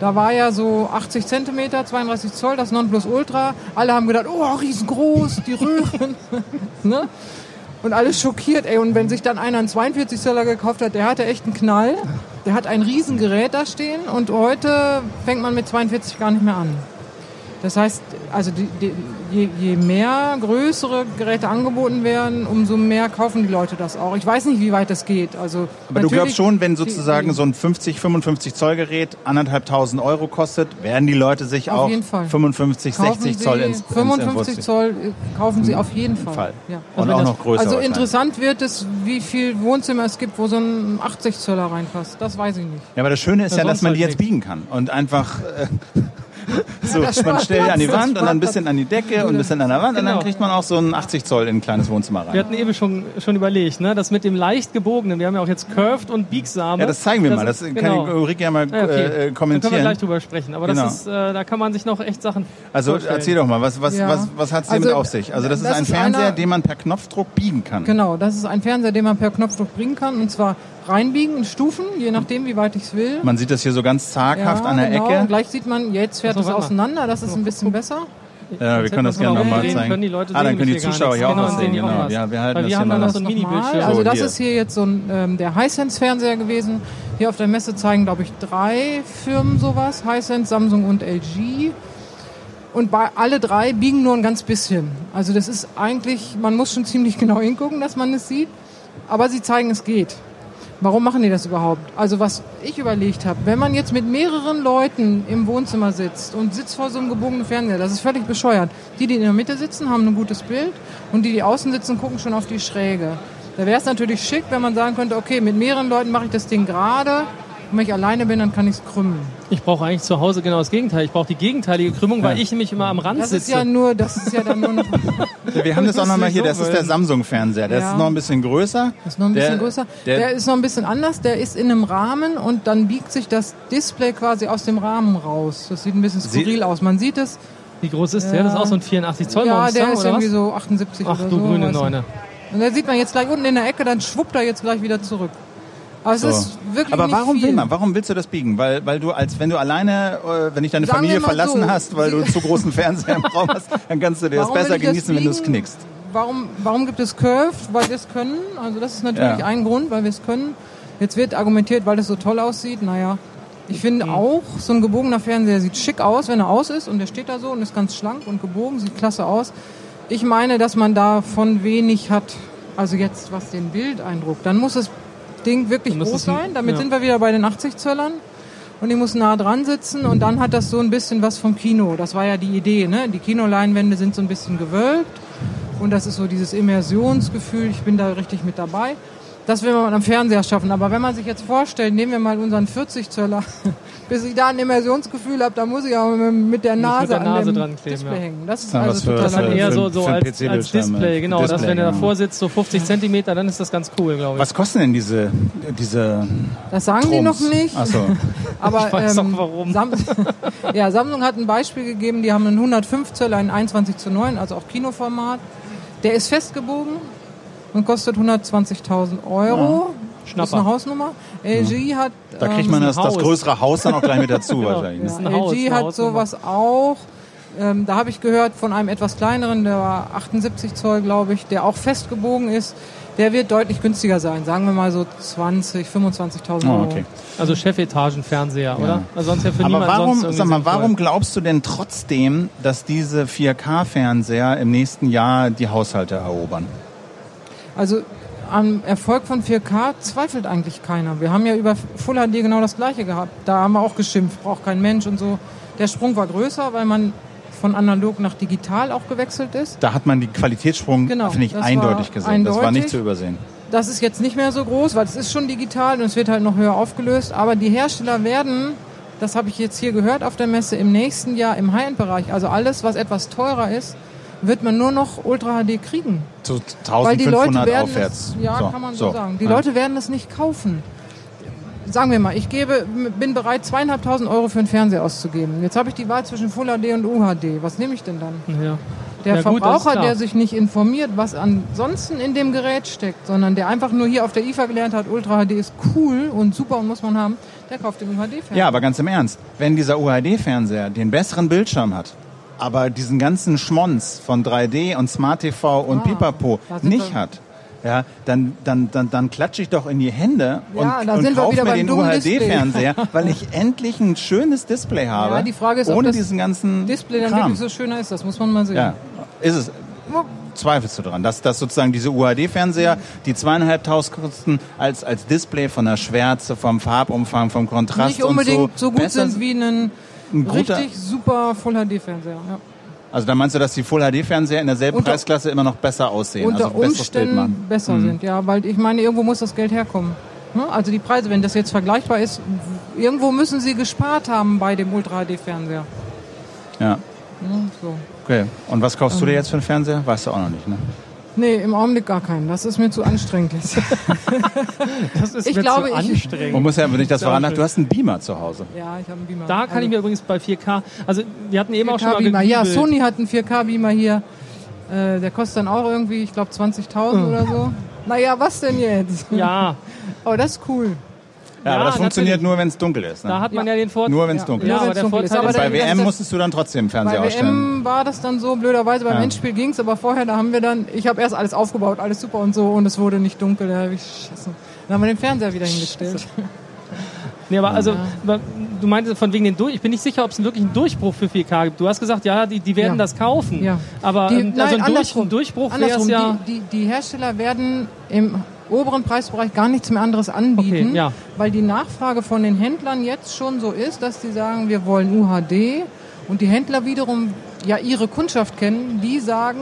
da war ja so 80 Zentimeter, 32 Zoll, das Nonplusultra. Alle haben gedacht, oh, riesengroß, die Röhren. ne? Und alles schockiert, ey. Und wenn sich dann einer einen 42 Zöller gekauft hat, der hatte echt einen Knall. Der hat ein Riesengerät da stehen und heute fängt man mit 42 gar nicht mehr an. Das heißt, also die, die, je, je mehr größere Geräte angeboten werden, umso mehr kaufen die Leute das auch. Ich weiß nicht, wie weit das geht. Also Aber du glaubst schon, wenn sozusagen die- so ein 50, 55 Zoll Gerät anderthalbtausend Euro kostet, werden die Leute sich auch jeden Fall. 55, kaufen 60 Zoll Sie ins, ins 55 ins Zoll äh, kaufen Sie auf jeden Fall. Fall. Ja. Und wenn auch das- noch größer. Also interessant wird es, wie viel Wohnzimmer es gibt, wo so ein 80 Zöller reinpasst. Das weiß ich nicht. Ja, aber das Schöne ist Ja, ja, dass man halt die jetzt biegen kann und einfach äh, so, das man stellt an die das Wand und dann ein bisschen an die Decke und ein bisschen an der Wand und dann Genau. kriegt man auch so ein 80 Zoll in ein kleines Wohnzimmer Wir rein. hatten eben schon, schon überlegt, ne? das mit dem leicht gebogenen, wir haben ja auch jetzt Curved und biegsame. Ja, das zeigen wir mal. Das ist- kann genau. die Ulrike ja mal okay. äh, äh, Dann können wir kommentieren. gleich drüber sprechen. Aber Genau. das ist, äh, da kann man sich noch echt Sachen Also vorstellen. erzähl doch mal, was, was, Ja. was, was hat es Also, damit auf sich? Also das, das ist ein ist Fernseher, einer- den man per Knopfdruck biegen kann. Genau, das ist ein Fernseher, den man per Knopfdruck bringen kann. Und zwar reinbiegen in Stufen, je nachdem, wie weit ich es will. Man sieht das hier so ganz zaghaft ja, an der genau. Ecke. Gleich sieht man, jetzt fährt es so, auseinander. Das ist ein bisschen besser. Ja, wir können das gerne noch nochmal zeigen. können, die Leute ah, dann können die Zuschauer hier auch Genau, was sehen. Genau. was. Ja, wir halten Weil das wir hier haben mal dann noch so ein. Mini-Bildschirm. Also So, das hier. ist hier jetzt so ein, ähm, der Hisense-Fernseher gewesen. Hier auf der Messe zeigen, glaube ich, drei Firmen sowas. Hisense, Samsung und LG. Und bei alle drei biegen nur ein ganz bisschen. Also das ist eigentlich, man muss schon ziemlich genau hingucken, dass man es sieht. Aber sie zeigen, es geht. Warum machen die das überhaupt? Also was ich überlegt habe, wenn man jetzt mit mehreren Leuten im Wohnzimmer sitzt und sitzt vor so einem gebogenen Fernseher, das ist völlig bescheuert. Die, die in der Mitte sitzen, haben ein gutes Bild und die, die außen sitzen, gucken schon auf die Schräge. Da wäre es natürlich schick, wenn man sagen könnte, okay, mit mehreren Leuten mache ich das Ding gerade und wenn ich alleine bin, dann kann ich es krümmen. Ich brauche eigentlich zu Hause genau das Gegenteil. Ich brauche die gegenteilige Krümmung, weil Ja. ich nämlich immer am Rand Das ist sitze. ja nur, das ist ja dann nur noch, Wir haben das auch nochmal hier, das ist der. Samsung-Fernseher. Der Ja. ist noch ein bisschen größer. Das ist noch ein bisschen Der- größer. der- Der, ist noch ein bisschen anders. Der ist in einem Rahmen und dann biegt sich das Display quasi aus dem Rahmen raus. Das sieht ein bisschen Sie- skurril aus. Man sieht es. Wie groß ist der? Das ist auch so ein 84 Zoll Ja, Monster der ist oder irgendwie was? so 78 Ach oder du so. grüne weißt du. Neune. Und da sieht man jetzt gleich unten in der Ecke, dann schwuppt er jetzt gleich wieder zurück. Aber es So. Aber warum will man? Warum willst du das biegen? Weil, weil du als wenn du alleine, äh, wenn dich deine Sagen Familie verlassen so, hast, weil du zu großen Fernseher im Raum hast, dann kannst du dir das Warum besser ich das genießen, wenn du es knickst. Warum, warum gibt es Curved? Weil wir es können. Also das ist natürlich Ja. ein Grund, weil wir es können. Jetzt wird argumentiert, weil es so toll aussieht. Naja, ich finde Mhm. auch, so ein gebogener Fernseher sieht schick aus, wenn er aus ist. Und der steht da so und ist ganz schlank und gebogen, sieht klasse aus. Ich meine, dass man davon wenig hat. Also jetzt, was den Bildeindruck. Dann muss das Ding wirklich groß sein. Damit ja. sind wir wieder bei den 80 Zöllern. Und ich muss nah dran sitzen und dann hat das so ein bisschen was vom Kino. Das war ja die Idee, ne? Die Kinoleinwände sind so ein bisschen gewölbt und das ist so dieses Immersionsgefühl. Ich bin da richtig mit dabei. Das will man am Fernseher schaffen. Aber wenn man sich jetzt vorstellt, nehmen wir mal unseren 40 Zöller, bis ich da ein Immersionsgefühl habe, da muss ich auch mit der Nase, mit der Nase an dem dran kleben, Display ja. hängen. Das ist Ja, also für- total Das für- eher so, so als, als Display, genau. Display, dass wenn du genau. davor sitzt, so 50 Zentimeter, dann ist das ganz cool, glaube ich. Was kosten denn diese, diese Das sagen die noch Trums? nicht. Ach so. Aber Ich weiß ähm, warum. Sam ja, Samsung hat ein Beispiel gegeben, die haben einen 105 Zoll, einen 21 zu 9, also auch Kinoformat. Der ist festgebogen und kostet 120.000 Euro. Das ist Schnapper. eine Hausnummer. LG hat Da kriegt ähm, man das, das Haus. größere Haus dann auch gleich mit dazu wahrscheinlich. Das ist Ne? ein Haus, LG hat sowas auch. Ähm, da habe ich gehört von einem etwas kleineren, der war 78 Zoll, glaube ich, der auch festgebogen ist. Der wird deutlich günstiger sein, sagen wir mal so 20, 25.000 Euro. Oh, okay. Also Chefetagenfernseher, oder? Also sonst ja für Aber niemand sonst warum, sag mal, warum glaubst du denn trotzdem, dass diese 4K-Fernseher im nächsten Jahr die Haushalte erobern? Also am Erfolg von 4K zweifelt eigentlich keiner. Wir haben ja über Full HD genau das gleiche gehabt. Da haben wir auch geschimpft, braucht kein Mensch und so. Der Sprung war größer, weil man von analog nach digital auch gewechselt ist. Da hat man die Qualitätssprung, Genau, finde ich, eindeutig gesehen. Das war eindeutig. nicht zu übersehen. Das ist jetzt nicht mehr so groß, weil es ist schon digital und es wird halt noch höher aufgelöst. Aber die Hersteller werden, das habe ich jetzt hier gehört auf der Messe, im nächsten Jahr im High-End-Bereich, also alles, was etwas teurer ist, wird man nur noch Ultra HD kriegen. Zu Weil die Leute 1500 werden aufwärts. es, ja, So, kann man so, sagen. Die Ja. Leute werden es nicht kaufen. Sagen wir mal, ich gebe, bin bereit, zweieinhalbtausend Euro für einen Fernseher auszugeben. Jetzt habe ich die Wahl zwischen Full HD und UHD. Was nehme ich denn dann? Ja. Der Ja, gut, Verbraucher, klar. der sich nicht informiert, was ansonsten in dem Gerät steckt, sondern der einfach nur hier auf der IFA gelernt hat, Ultra HD ist cool und super und muss man haben, der kauft den UHD-Fernseher. Ja, aber ganz im Ernst, wenn dieser UHD-Fernseher den besseren Bildschirm hat, aber diesen ganzen Schmonz von 3D und Smart TV und Ah, Pipapo nicht hat, ja, dann, dann, dann, dann klatsche ich doch in die Hände Ja, und, da und kaufe mir den. UHD-Fernseher, weil ich endlich ein schönes Display habe, Ja, die Frage ist, ohne diesen ganzen Display dann Kram. wirklich so schöner ist, das muss man mal sehen. Ja, ist es. Zweifelst du dran, dass, dass sozusagen diese UHD-Fernseher, die zweieinhalbtausend kosten, als, als Display von der Schwärze, vom Farbumfang, vom Kontrast Nicht unbedingt und so, so, gut sind wie ein, ein guter, richtig super Full HD-Fernseher. Ja. Also da meinst du, dass die Full HD-Fernseher in derselben Unter- Preisklasse immer noch besser aussehen, Unter also Umständen besser Mhm. sind, ja, weil ich meine, irgendwo muss das Geld herkommen. Ne? Also die Preise, wenn das jetzt vergleichbar ist, irgendwo müssen sie gespart haben bei dem Ultra HD-Fernseher. Ja, Ne? So. okay. Und was kaufst du Ähm. dir jetzt für einen Fernseher? Weißt du auch noch nicht, ne? Nee, im Augenblick gar keinen. Das ist mir zu anstrengend. Das ist Ich mir glaube, zu ich- anstrengend. Man muss ja, wenn ich das schön. du hast einen Beamer zu Hause. ja, ich habe einen Beamer. Da kann ich mir übrigens bei 4K, also wir hatten eben auch schon mal 4K-Beamer. Ja. Sony hat einen 4K-Beamer hier. Äh, der kostet dann auch irgendwie, ich glaube, 20.000 oder so. Naja, was denn jetzt? Ja, Aber das ist cool. Ja, Ja, aber das funktioniert nur, wenn es dunkel ist. Ne? da hat man ja, Ja. den Vorteil. nur wenn es Ja. dunkel Ja, ist. aber der ist. Aber Bei WM musstest du dann trotzdem Fernseher Bei ausstellen. WM war das dann so, blöderweise beim Ja. Endspiel ging's, aber vorher, da haben wir dann, ich habe erst alles aufgebaut, alles super und so und es wurde nicht dunkel, da habe ich scheiße. Dann haben wir den Fernseher wieder hingestellt. Nee, aber also, du meintest von wegen den Durch, ich bin nicht sicher, ob es wirklich einen Durchbruch für 4K gibt. Du hast gesagt, ja, die, die werden Ja. das kaufen. Ja. Aber Die- ähm, also ein, Durch, ein Durchbruch wäre es Andersrum, ja. die, die, die Hersteller werden im oberen Preisbereich gar nichts mehr anderes anbieten, Okay, ja. weil die Nachfrage von den Händlern jetzt schon so ist, dass die sagen, wir wollen UHD und die Händler wiederum ja ihre Kundschaft kennen, die sagen,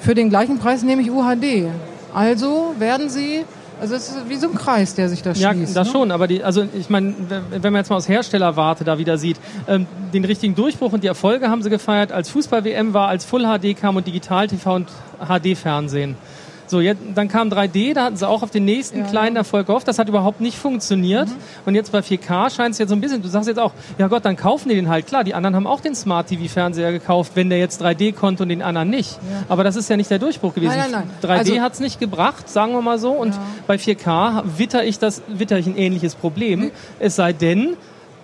für den gleichen Preis nehme ich UHD. Also werden sie, also es ist wie so ein Kreis, der sich da Ja, schließt. das ne? schon, aber die, also ich meine, wenn wenn man jetzt mal aus Herstellerwarte da wieder sieht, ähm, den richtigen Durchbruch und die Erfolge haben sie gefeiert, als Fußball-WM war, als Full HD kam und Digital-TV und HD-Fernsehen. So, jetzt, dann kam 3D, da hatten sie auch auf den nächsten Ja. Mhm. kleinen Erfolg gehofft. Das hat überhaupt nicht funktioniert. Und jetzt bei 4K scheint es jetzt so ein bisschen, du sagst jetzt auch, ja Gott, dann kaufen die den halt. Klar, die anderen haben auch den Smart TV-Fernseher gekauft, wenn der jetzt 3D konnte und den anderen nicht. Aber das ist ja nicht der Durchbruch gewesen. Nein, nein, nein. 3D Also- hat es nicht gebracht, sagen wir mal so. Und Ja. bei 4K witter ich das, witter ich ein ähnliches Problem. Es sei denn,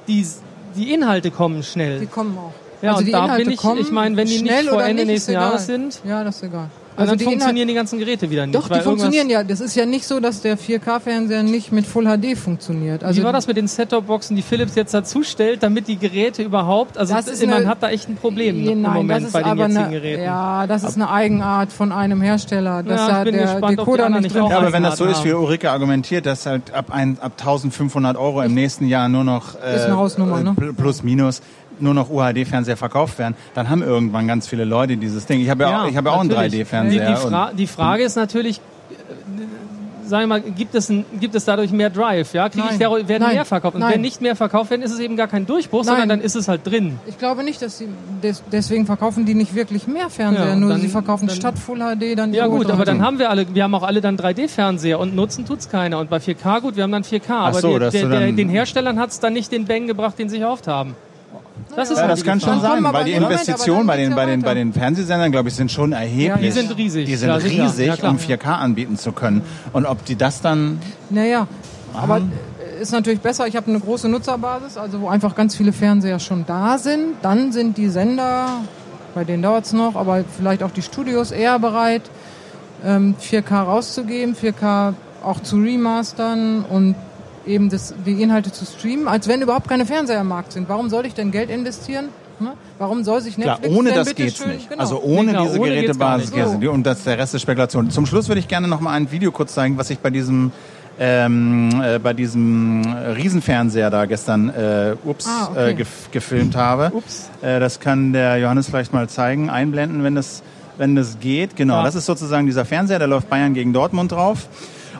die, die Inhalte kommen schnell. Die kommen auch. Ja, also und da Inhalte bin ich- ich meine, wenn die nicht schnell vor oder Ende nicht, nächsten. Jahres sind, Ja, das ist egal. Also dann die funktionieren die ganzen Geräte wieder nicht. Doch, weil die funktionieren ja. Das ist ja nicht so, dass der 4K-Fernseher nicht mit Full HD funktioniert. Also Wie war das mit den Set-Top-Boxen, die Philips jetzt dazu stellt, damit die Geräte überhaupt, also Das ist man eine- hat da echt ein Problem Nee, im Nein, Moment bei den jetzigen eine, Geräten. Ja, das ist eine Eigenart von einem Hersteller, dass Ja, ich da bin der gespannt, ob die Decoder nicht drin auch Ja, aber wenn das so ist, wie Ulrike argumentiert, dass halt ab, ein, ab 1500 Euro im nächsten Jahr nur noch äh, Ist eine Hausnummer, ne? pl- plus minus nur noch UHD-Fernseher verkauft werden, dann haben irgendwann ganz viele Leute dieses Ding. Ich habe ja, auch, ich habe ja auch einen natürlich. 3D-Fernseher. Die, die, Fra die Frage ist natürlich, äh, sagen wir mal, gibt es, ein, gibt es dadurch mehr Drive? Ja, kriege ich, der- werden Nein. mehr verkauft. Und Nein. wenn nicht mehr verkauft werden, ist es eben gar kein Durchbruch, sondern Nein. dann ist es halt drin. Ich glaube nicht, dass sie des, deswegen verkaufen die nicht wirklich mehr Fernseher, Ja, nur dann- sie verkaufen dann- statt Full HD dann die Ja gut, aber dann haben wir alle, wir haben auch alle dann 3D-Fernseher und nutzen tut's keiner. Und bei 4K gut, wir haben dann 4K, aber so, der, der, den Herstellern hat's dann nicht den Bang gebracht, den sie erhofft haben. Das ist Ja, das kann schon sein, weil die Investitionen bei den, bei, den, bei den Fernsehsendern, glaube ich, sind schon erheblich. die sind riesig, Die sind sicher. riesig, klar. um 4K anbieten zu können. Und ob die das dann... Naja, aber äh, ist natürlich besser. Ich habe eine große Nutzerbasis, also wo einfach ganz viele Fernseher schon da sind. Dann sind die Sender, bei denen dauert's noch, aber vielleicht auch die Studios eher bereit, ähm, 4K rauszugeben, 4K auch zu remastern und eben das, die Inhalte zu streamen, als wenn überhaupt keine Fernseher am Markt sind. Warum soll ich denn Geld investieren? Ne? Warum soll sich Klar, Netflix ohne denn das geht's schön, nicht. Genau. Also ohne klar, diese ohne Gerätebasis nicht. Und das der Rest ist Spekulation. Zum Schluss würde ich gerne noch mal ein Video kurz zeigen, was ich bei diesem ähm, äh, bei diesem Riesenfernseher da gestern äh, ups, Ah, okay. äh, gef gefilmt habe. Ups. Äh, das kann der Johannes vielleicht mal zeigen, einblenden, wenn das wenn das geht. Genau, Ja. das ist sozusagen dieser Fernseher, da läuft Bayern gegen Dortmund drauf.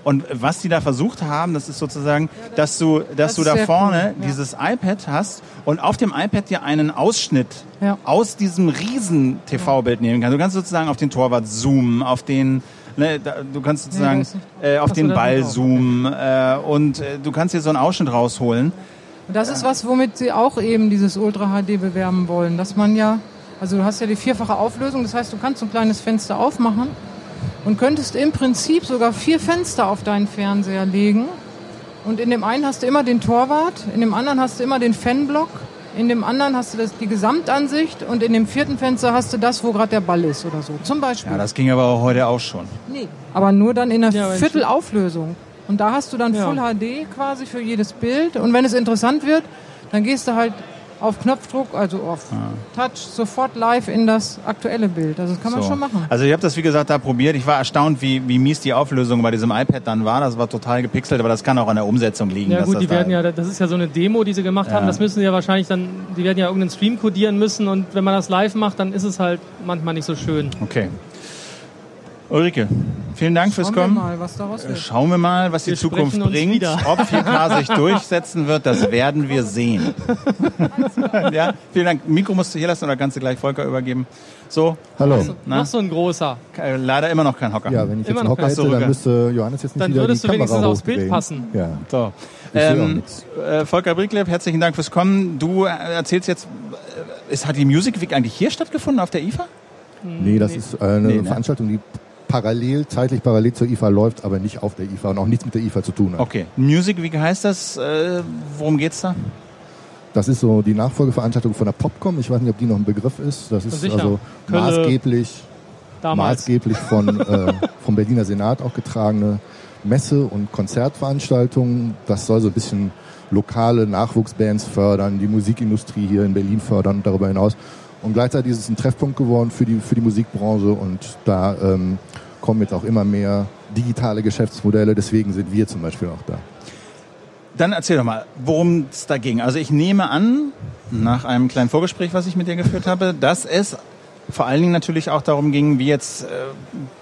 Und was die da versucht haben, das ist sozusagen, dass du, dass das du da vorne cool, dieses iPad hast und auf dem iPad dir einen Ausschnitt aus diesem riesen TV-Bild nehmen kannst. Du kannst sozusagen auf den Torwart zoomen, auf den, ne, da, du kannst sozusagen Nee, äh, auf den Ball zoomen äh, und äh, du kannst dir so einen Ausschnitt rausholen. Und Das ist was, womit sie auch eben dieses Ultra HD bewerben wollen, dass man ja, also du hast ja die vierfache Auflösung, das heißt, du kannst so ein kleines Fenster aufmachen und könntest im Prinzip sogar vier Fenster auf deinen Fernseher legen. Und in dem einen hast du immer den Torwart, in dem anderen hast du immer den Fanblock, in dem anderen hast du das, die Gesamtansicht und in dem vierten Fenster hast du das, wo gerade der Ball ist oder so. Zum Beispiel. Ja, das ging aber auch heute auch schon. Nee. Aber nur dann in einer Ja, Viertelauflösung. Und da hast du dann Ja. Full HD quasi für jedes Bild. Und wenn es interessant wird, dann gehst du halt auf Knopfdruck, also auf Touch, sofort live in das aktuelle Bild. Also das kann man So. schon machen. Also ich habe das wie gesagt da probiert. Ich war erstaunt, wie, wie mies die Auflösung bei diesem iPad dann war. Das war total gepixelt, aber das kann auch an der Umsetzung liegen. Ja dass gut, das die da- werden ja, das ist ja so eine Demo, die sie gemacht Ja. haben. Das müssen sie ja wahrscheinlich dann, die werden ja irgendeinen Stream codieren müssen und wenn man das live macht, dann ist es halt manchmal nicht so schön. Okay. Ulrike, vielen Dank fürs Schauen wir Kommen. mal, was daraus wird. Schauen wir mal, was die Wir Zukunft sprechen uns bringt. wieder. Ob 4K sich durchsetzen wird, das werden wir sehen. ja, vielen Dank. Mikro musst du hier lassen oder kannst du gleich Volker übergeben? So, Hallo. na, Noch so ein großer. äh, leider immer noch kein Hocker. Ja, wenn ich jetzt Immer einen Hocker hätte, dann müsste Johannes jetzt nicht Dann wieder würdest die du wenigstens aufs Bild passen. Ja. So. Ähm, äh, Volker Bricklepp, herzlichen Dank fürs Kommen. Du äh, erzählst jetzt, äh, es hat die Music Week eigentlich hier stattgefunden auf der IFA? Nee, das ist äh, eine Nee, ne? Veranstaltung, die parallel, zeitlich parallel zur IFA läuft, aber nicht auf der IFA und auch nichts mit der IFA zu tun hat. Okay. Music Week heißt das? Äh, worum geht's da? Das ist so die Nachfolgeveranstaltung von der Popcom. Ich weiß nicht, ob die noch ein Begriff ist. Das ist Sicher. also Kölle. maßgeblich, Damals. maßgeblich von, äh, vom Berliner Senat auch getragene Messe- und Konzertveranstaltung. Das soll so ein bisschen lokale Nachwuchsbands fördern, die Musikindustrie hier in Berlin fördern und darüber hinaus. Und gleichzeitig ist es ein Treffpunkt geworden für die, für die Musikbranche und da ähm, kommen jetzt auch immer mehr digitale Geschäftsmodelle. Deswegen sind wir zum Beispiel auch da. Dann erzähl doch mal, worum es da ging. Also ich nehme an, nach einem kleinen Vorgespräch, was ich mit dir geführt habe, dass es vor allen Dingen natürlich auch darum ging, wie jetzt äh,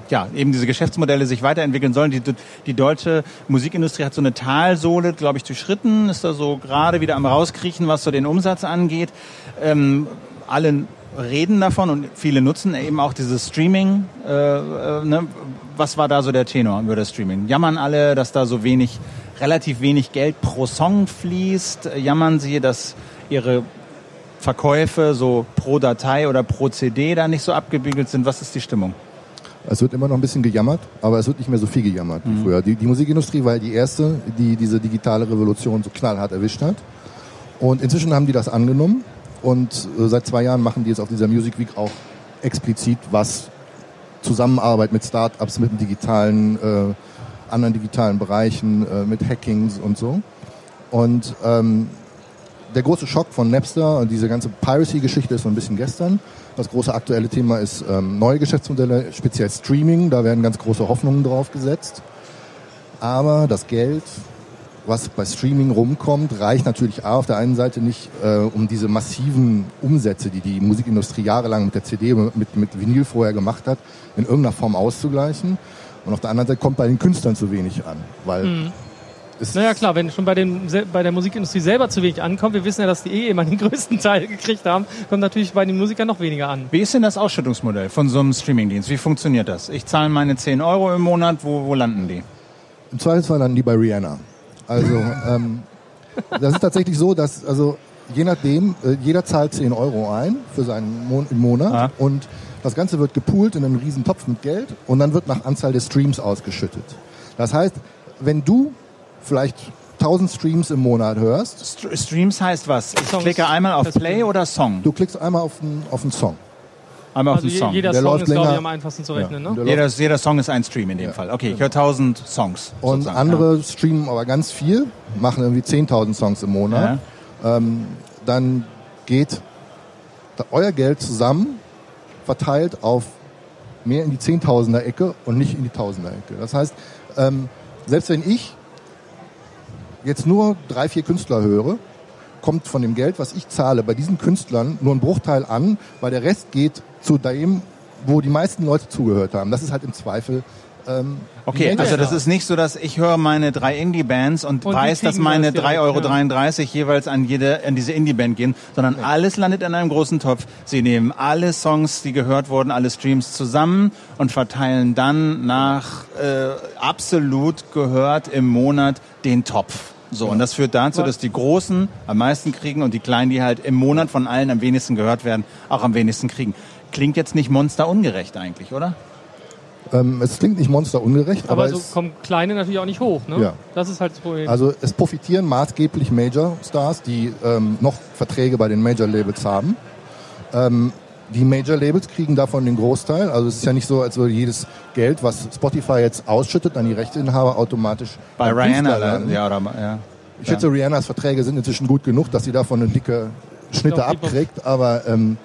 ja eben diese Geschäftsmodelle sich weiterentwickeln sollen. Die, die deutsche Musikindustrie hat so eine Talsohle, glaube ich, durchschritten, ist da so gerade wieder am rauskriechen, was so den Umsatz angeht. Ähm, alle reden davon und viele nutzen eben auch dieses Streaming. Äh, äh, ne? Was war da so der Tenor über das Streaming? Jammern alle, dass da so wenig, relativ wenig Geld pro Song fließt? Jammern sie, dass ihre Verkäufe so pro Datei oder pro CD da nicht so abgebiegelt sind? Was ist die Stimmung? Es wird immer noch ein bisschen gejammert, aber es wird nicht mehr so viel gejammert wie früher. Die, die Musikindustrie war die erste, die diese digitale Revolution so knallhart erwischt hat. Und inzwischen haben die das angenommen und äh, seit zwei Jahren machen die jetzt auf dieser Music Week auch explizit was Zusammenarbeit mit Startups, mit dem digitalen, äh, anderen digitalen Bereichen, äh, mit Hackings und so. Und ähm, der große Schock von Napster und diese ganze Piracy-Geschichte ist so ein bisschen gestern. Das große aktuelle Thema ist ähm, neue Geschäftsmodelle, speziell Streaming. Da werden ganz große Hoffnungen drauf gesetzt. Aber das Geld, was bei Streaming rumkommt, reicht natürlich A, auf der einen Seite nicht, äh, um diese massiven Umsätze, die die Musikindustrie jahrelang mit der CD, mit, mit Vinyl vorher gemacht hat, in irgendeiner Form auszugleichen. Und auf der anderen Seite kommt bei den Künstlern zu wenig an, weil Mhm. es Naja klar, wenn schon bei, den, bei der Musikindustrie selber zu wenig ankommt, wir wissen ja, dass die eh immer den größten Teil gekriegt haben, kommt natürlich bei den Musikern noch weniger an. Wie ist denn das Ausschüttungsmodell von so einem Streamingdienst? Wie funktioniert das? Ich zahle meine 10 Euro im Monat, wo, wo landen die? Im Zweifelsfall landen die bei Rihanna. Also ähm, das ist tatsächlich so, dass also je nachdem, äh, jeder zahlt 10 Euro ein für seinen Mon im Monat Ah. und das Ganze wird gepoolt in einem riesen Topf mit Geld und dann wird nach Anzahl des Streams ausgeschüttet. Das heißt, wenn du vielleicht 1000 Streams im Monat hörst, St Streams heißt was? Ich Songs. klicke einmal auf Play oder Song? du klickst einmal auf einen, auf einen Song. Einmal auf Also den je, Song. jeder Der Song läuft ist, glaube ich, länger. am einfachsten zu Ja. rechnen. Und Ne? der Jeder, jeder Song ist ein Stream in dem Fall. Okay, ich höre 1000 Songs. Und sozusagen, andere streamen aber ganz viel, machen irgendwie 10.000 Songs im Monat. Ähm, dann geht da euer Geld zusammen, verteilt auf mehr in die Zehntausender Ecke und nicht in die Tausender Ecke. Das heißt, ähm, selbst wenn ich jetzt nur drei, vier Künstler höre, kommt von dem Geld, was ich zahle, bei diesen Künstlern nur ein Bruchteil an, weil der Rest geht zu dem, wo die meisten Leute zugehört haben. Das ist halt im Zweifel ähm, Okay, also das ist nicht so, dass ich höre meine drei Indie-Bands und, Und weiß, dass meine das direkt, 3,33 Euro jeweils an jede, an diese Indie-Band gehen, sondern alles landet in einem großen Topf. Sie nehmen alle Songs, die gehört wurden, alle Streams zusammen und verteilen dann nach äh, absolut gehört im Monat den Topf. So, und das führt dazu, dass die Großen am meisten kriegen und die Kleinen, die halt im Monat von allen am wenigsten gehört werden, auch am wenigsten kriegen. Klingt jetzt nicht monsterungerecht eigentlich, oder? Ähm, es klingt nicht monsterungerecht, aber, Aber so es, kommen Kleine natürlich auch nicht hoch. Ne? Ja. Das ist halt das Problem. also es profitieren maßgeblich Major-Stars, die ähm, noch Verträge bei den Major-Labels haben. Ähm, die Major-Labels kriegen davon den Großteil. Also es ist ja nicht so, als würde jedes Geld, was Spotify jetzt ausschüttet, an die Rechteinhaber automatisch Bei Rihanna, landen. ja, oder, ja. Ich schätze, Rihannas Verträge sind inzwischen gut genug, dass sie davon eine dicke Schnitte die- abkriegt, aber ähm,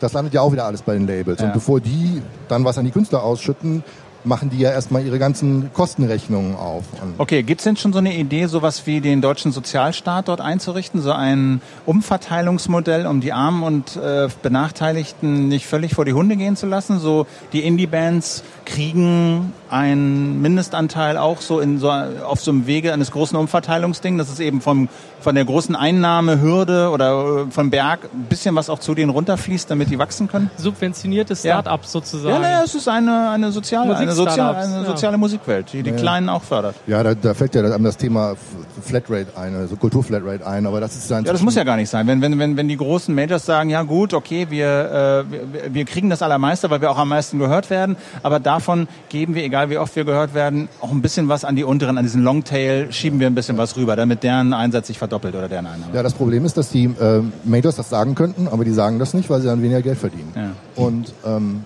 das landet ja auch wieder alles bei den Labels. Ja. Und bevor die dann was an die Künstler ausschütten, machen die ja erstmal ihre ganzen Kostenrechnungen auf. Und Okay, gibt's denn schon so eine Idee, sowas wie den deutschen Sozialstaat dort einzurichten? So ein Umverteilungsmodell, um die Armen und äh, Benachteiligten nicht völlig vor die Hunde gehen zu lassen? So die Indie-Bands kriegen einen Mindestanteil auch so in so auf so einem Wege eines großen Umverteilungsding, dass es eben vom von der großen Einnahmehürde oder äh, vom Berg ein bisschen was auch zu denen runterfließt, damit die wachsen können? Subventionierte Ja. Start-ups sozusagen. Ja, naja, es ist eine, eine soziale, eine soziale, Musik-Startups, eine ja. soziale Musikwelt, die die Kleinen auch fördert. ja, da, da fällt ja das Thema Flatrate ein, also Kulturflatrate ein, aber das ist dann Ja, das muss ja gar nicht sein. Wenn, wenn, wenn, wenn die großen Majors sagen, ja gut, okay, wir, äh, wir, wir kriegen das Allermeiste, weil wir auch am meisten gehört werden, aber davon geben wir, egal wie oft wir gehört werden, auch ein bisschen was an die unteren, an diesen Longtail, schieben wir ein bisschen was rüber, damit deren Einsatz sich verdoppelt oder deren Einnahme. Ja, das Problem ist, dass die äh, Majors das sagen könnten, aber die sagen das nicht, weil sie dann weniger Geld verdienen. Ja. Und ähm,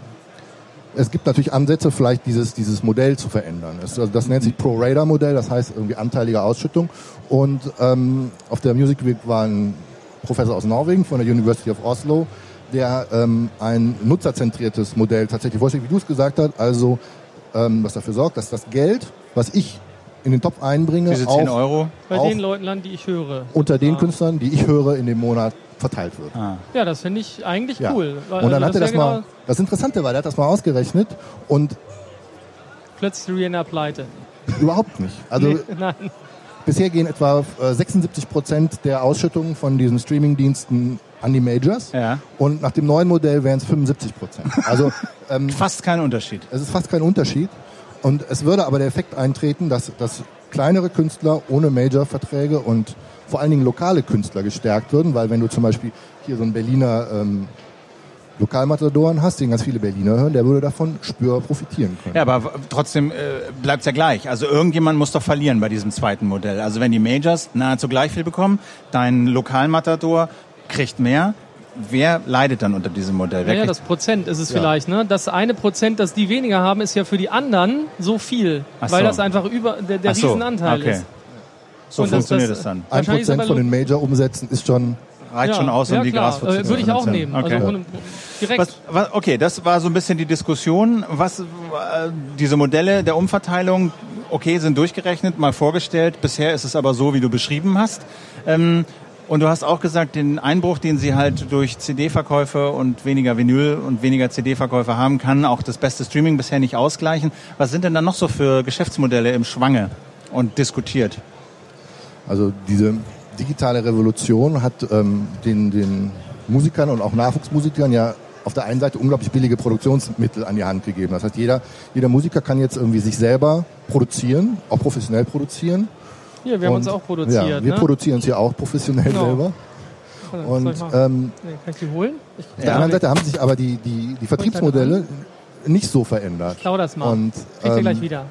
es gibt natürlich Ansätze, vielleicht dieses, dieses Modell zu verändern. Es, also das nennt sich Pro-Radar-Modell, das heißt irgendwie anteilige Ausschüttung. Und ähm, auf der Music Week war ein Professor aus Norwegen von der University of Oslo, der ähm, ein nutzerzentriertes Modell tatsächlich vorstellt, wie du es gesagt hast, also ähm, was dafür sorgt, dass das Geld, was ich in den Topf einbringe, Diese 10 auch Euro. Bei den Leuten landen, die ich höre. unter den Ja. Künstlern, die ich höre, in dem Monat verteilt wird. Ah. Ja, das finde ich eigentlich Ja. cool. Weil- Und dann also hat er das mal, genau das Interessante war, der hat das mal ausgerechnet und Plötzlich Rihanna pleite. überhaupt nicht. Also Nee, nein. bisher gehen etwa äh, 76 Prozent der Ausschüttungen von diesen Streamingdiensten an die Majors Ja. und nach dem neuen Modell wären es 75 Prozent. Also ähm, Fast kein Unterschied. es ist fast kein Unterschied. Und es würde aber der Effekt eintreten, dass, dass kleinere Künstler ohne Major-Verträge und vor allen Dingen lokale Künstler gestärkt würden, weil wenn du zum Beispiel hier so einen Berliner ähm, Lokalmatadoren hast, den ganz viele Berliner hören, der würde davon spürbar profitieren können. Ja, aber trotzdem äh, bleibt's ja gleich. Also irgendjemand muss doch verlieren bei diesem zweiten Modell. Also wenn die Majors nahezu gleich viel bekommen, dein Lokalmatador kriegt mehr, wer leidet dann unter diesem Modell? Wer Naja, kriegt- das Prozent ist es Ja. vielleicht. Ne? Das eine Prozent, das die weniger haben, ist ja für die anderen so viel. Ach weil so. das einfach über der, der so, Riesenanteil okay. ist. so Und das- funktioniert das- es dann. Ein Prozent von den Major-Umsätzen ist schon Reicht schon aus, um ja, die klar. Graswurzel Äh, zu Würde ich auch nehmen. Okay. Also direkt. Was, was, okay, das war so ein bisschen die Diskussion. Was äh, diese Modelle der Umverteilung, okay, sind durchgerechnet, mal vorgestellt. Bisher ist es aber so, wie du beschrieben hast. Ähm, Und du hast auch gesagt, den Einbruch, den sie halt durch CD-Verkäufe und weniger Vinyl und weniger CD-Verkäufe haben, kann auch das beste Streaming bisher nicht ausgleichen. Was sind denn da noch so für Geschäftsmodelle im Schwange und diskutiert? Also diese digitale Revolution hat ähm, den, den Musikern und auch Nachwuchsmusikern ja auf der einen Seite unglaublich billige Produktionsmittel an die Hand gegeben. Das heißt, jeder, jeder Musiker kann jetzt irgendwie sich selber produzieren, auch professionell produzieren. Hier, wir haben Und, uns auch produziert. Ja, wir ne? produzieren es ja auch professionell Genau. selber. Und ich ähm, nee, kann ich die holen? Ich, auf der anderen Seite haben sich aber die, die, die Vertriebsmodelle nicht so verändert. Ich klau das mal. Und, Kriegt ihr gleich ähm, wieder.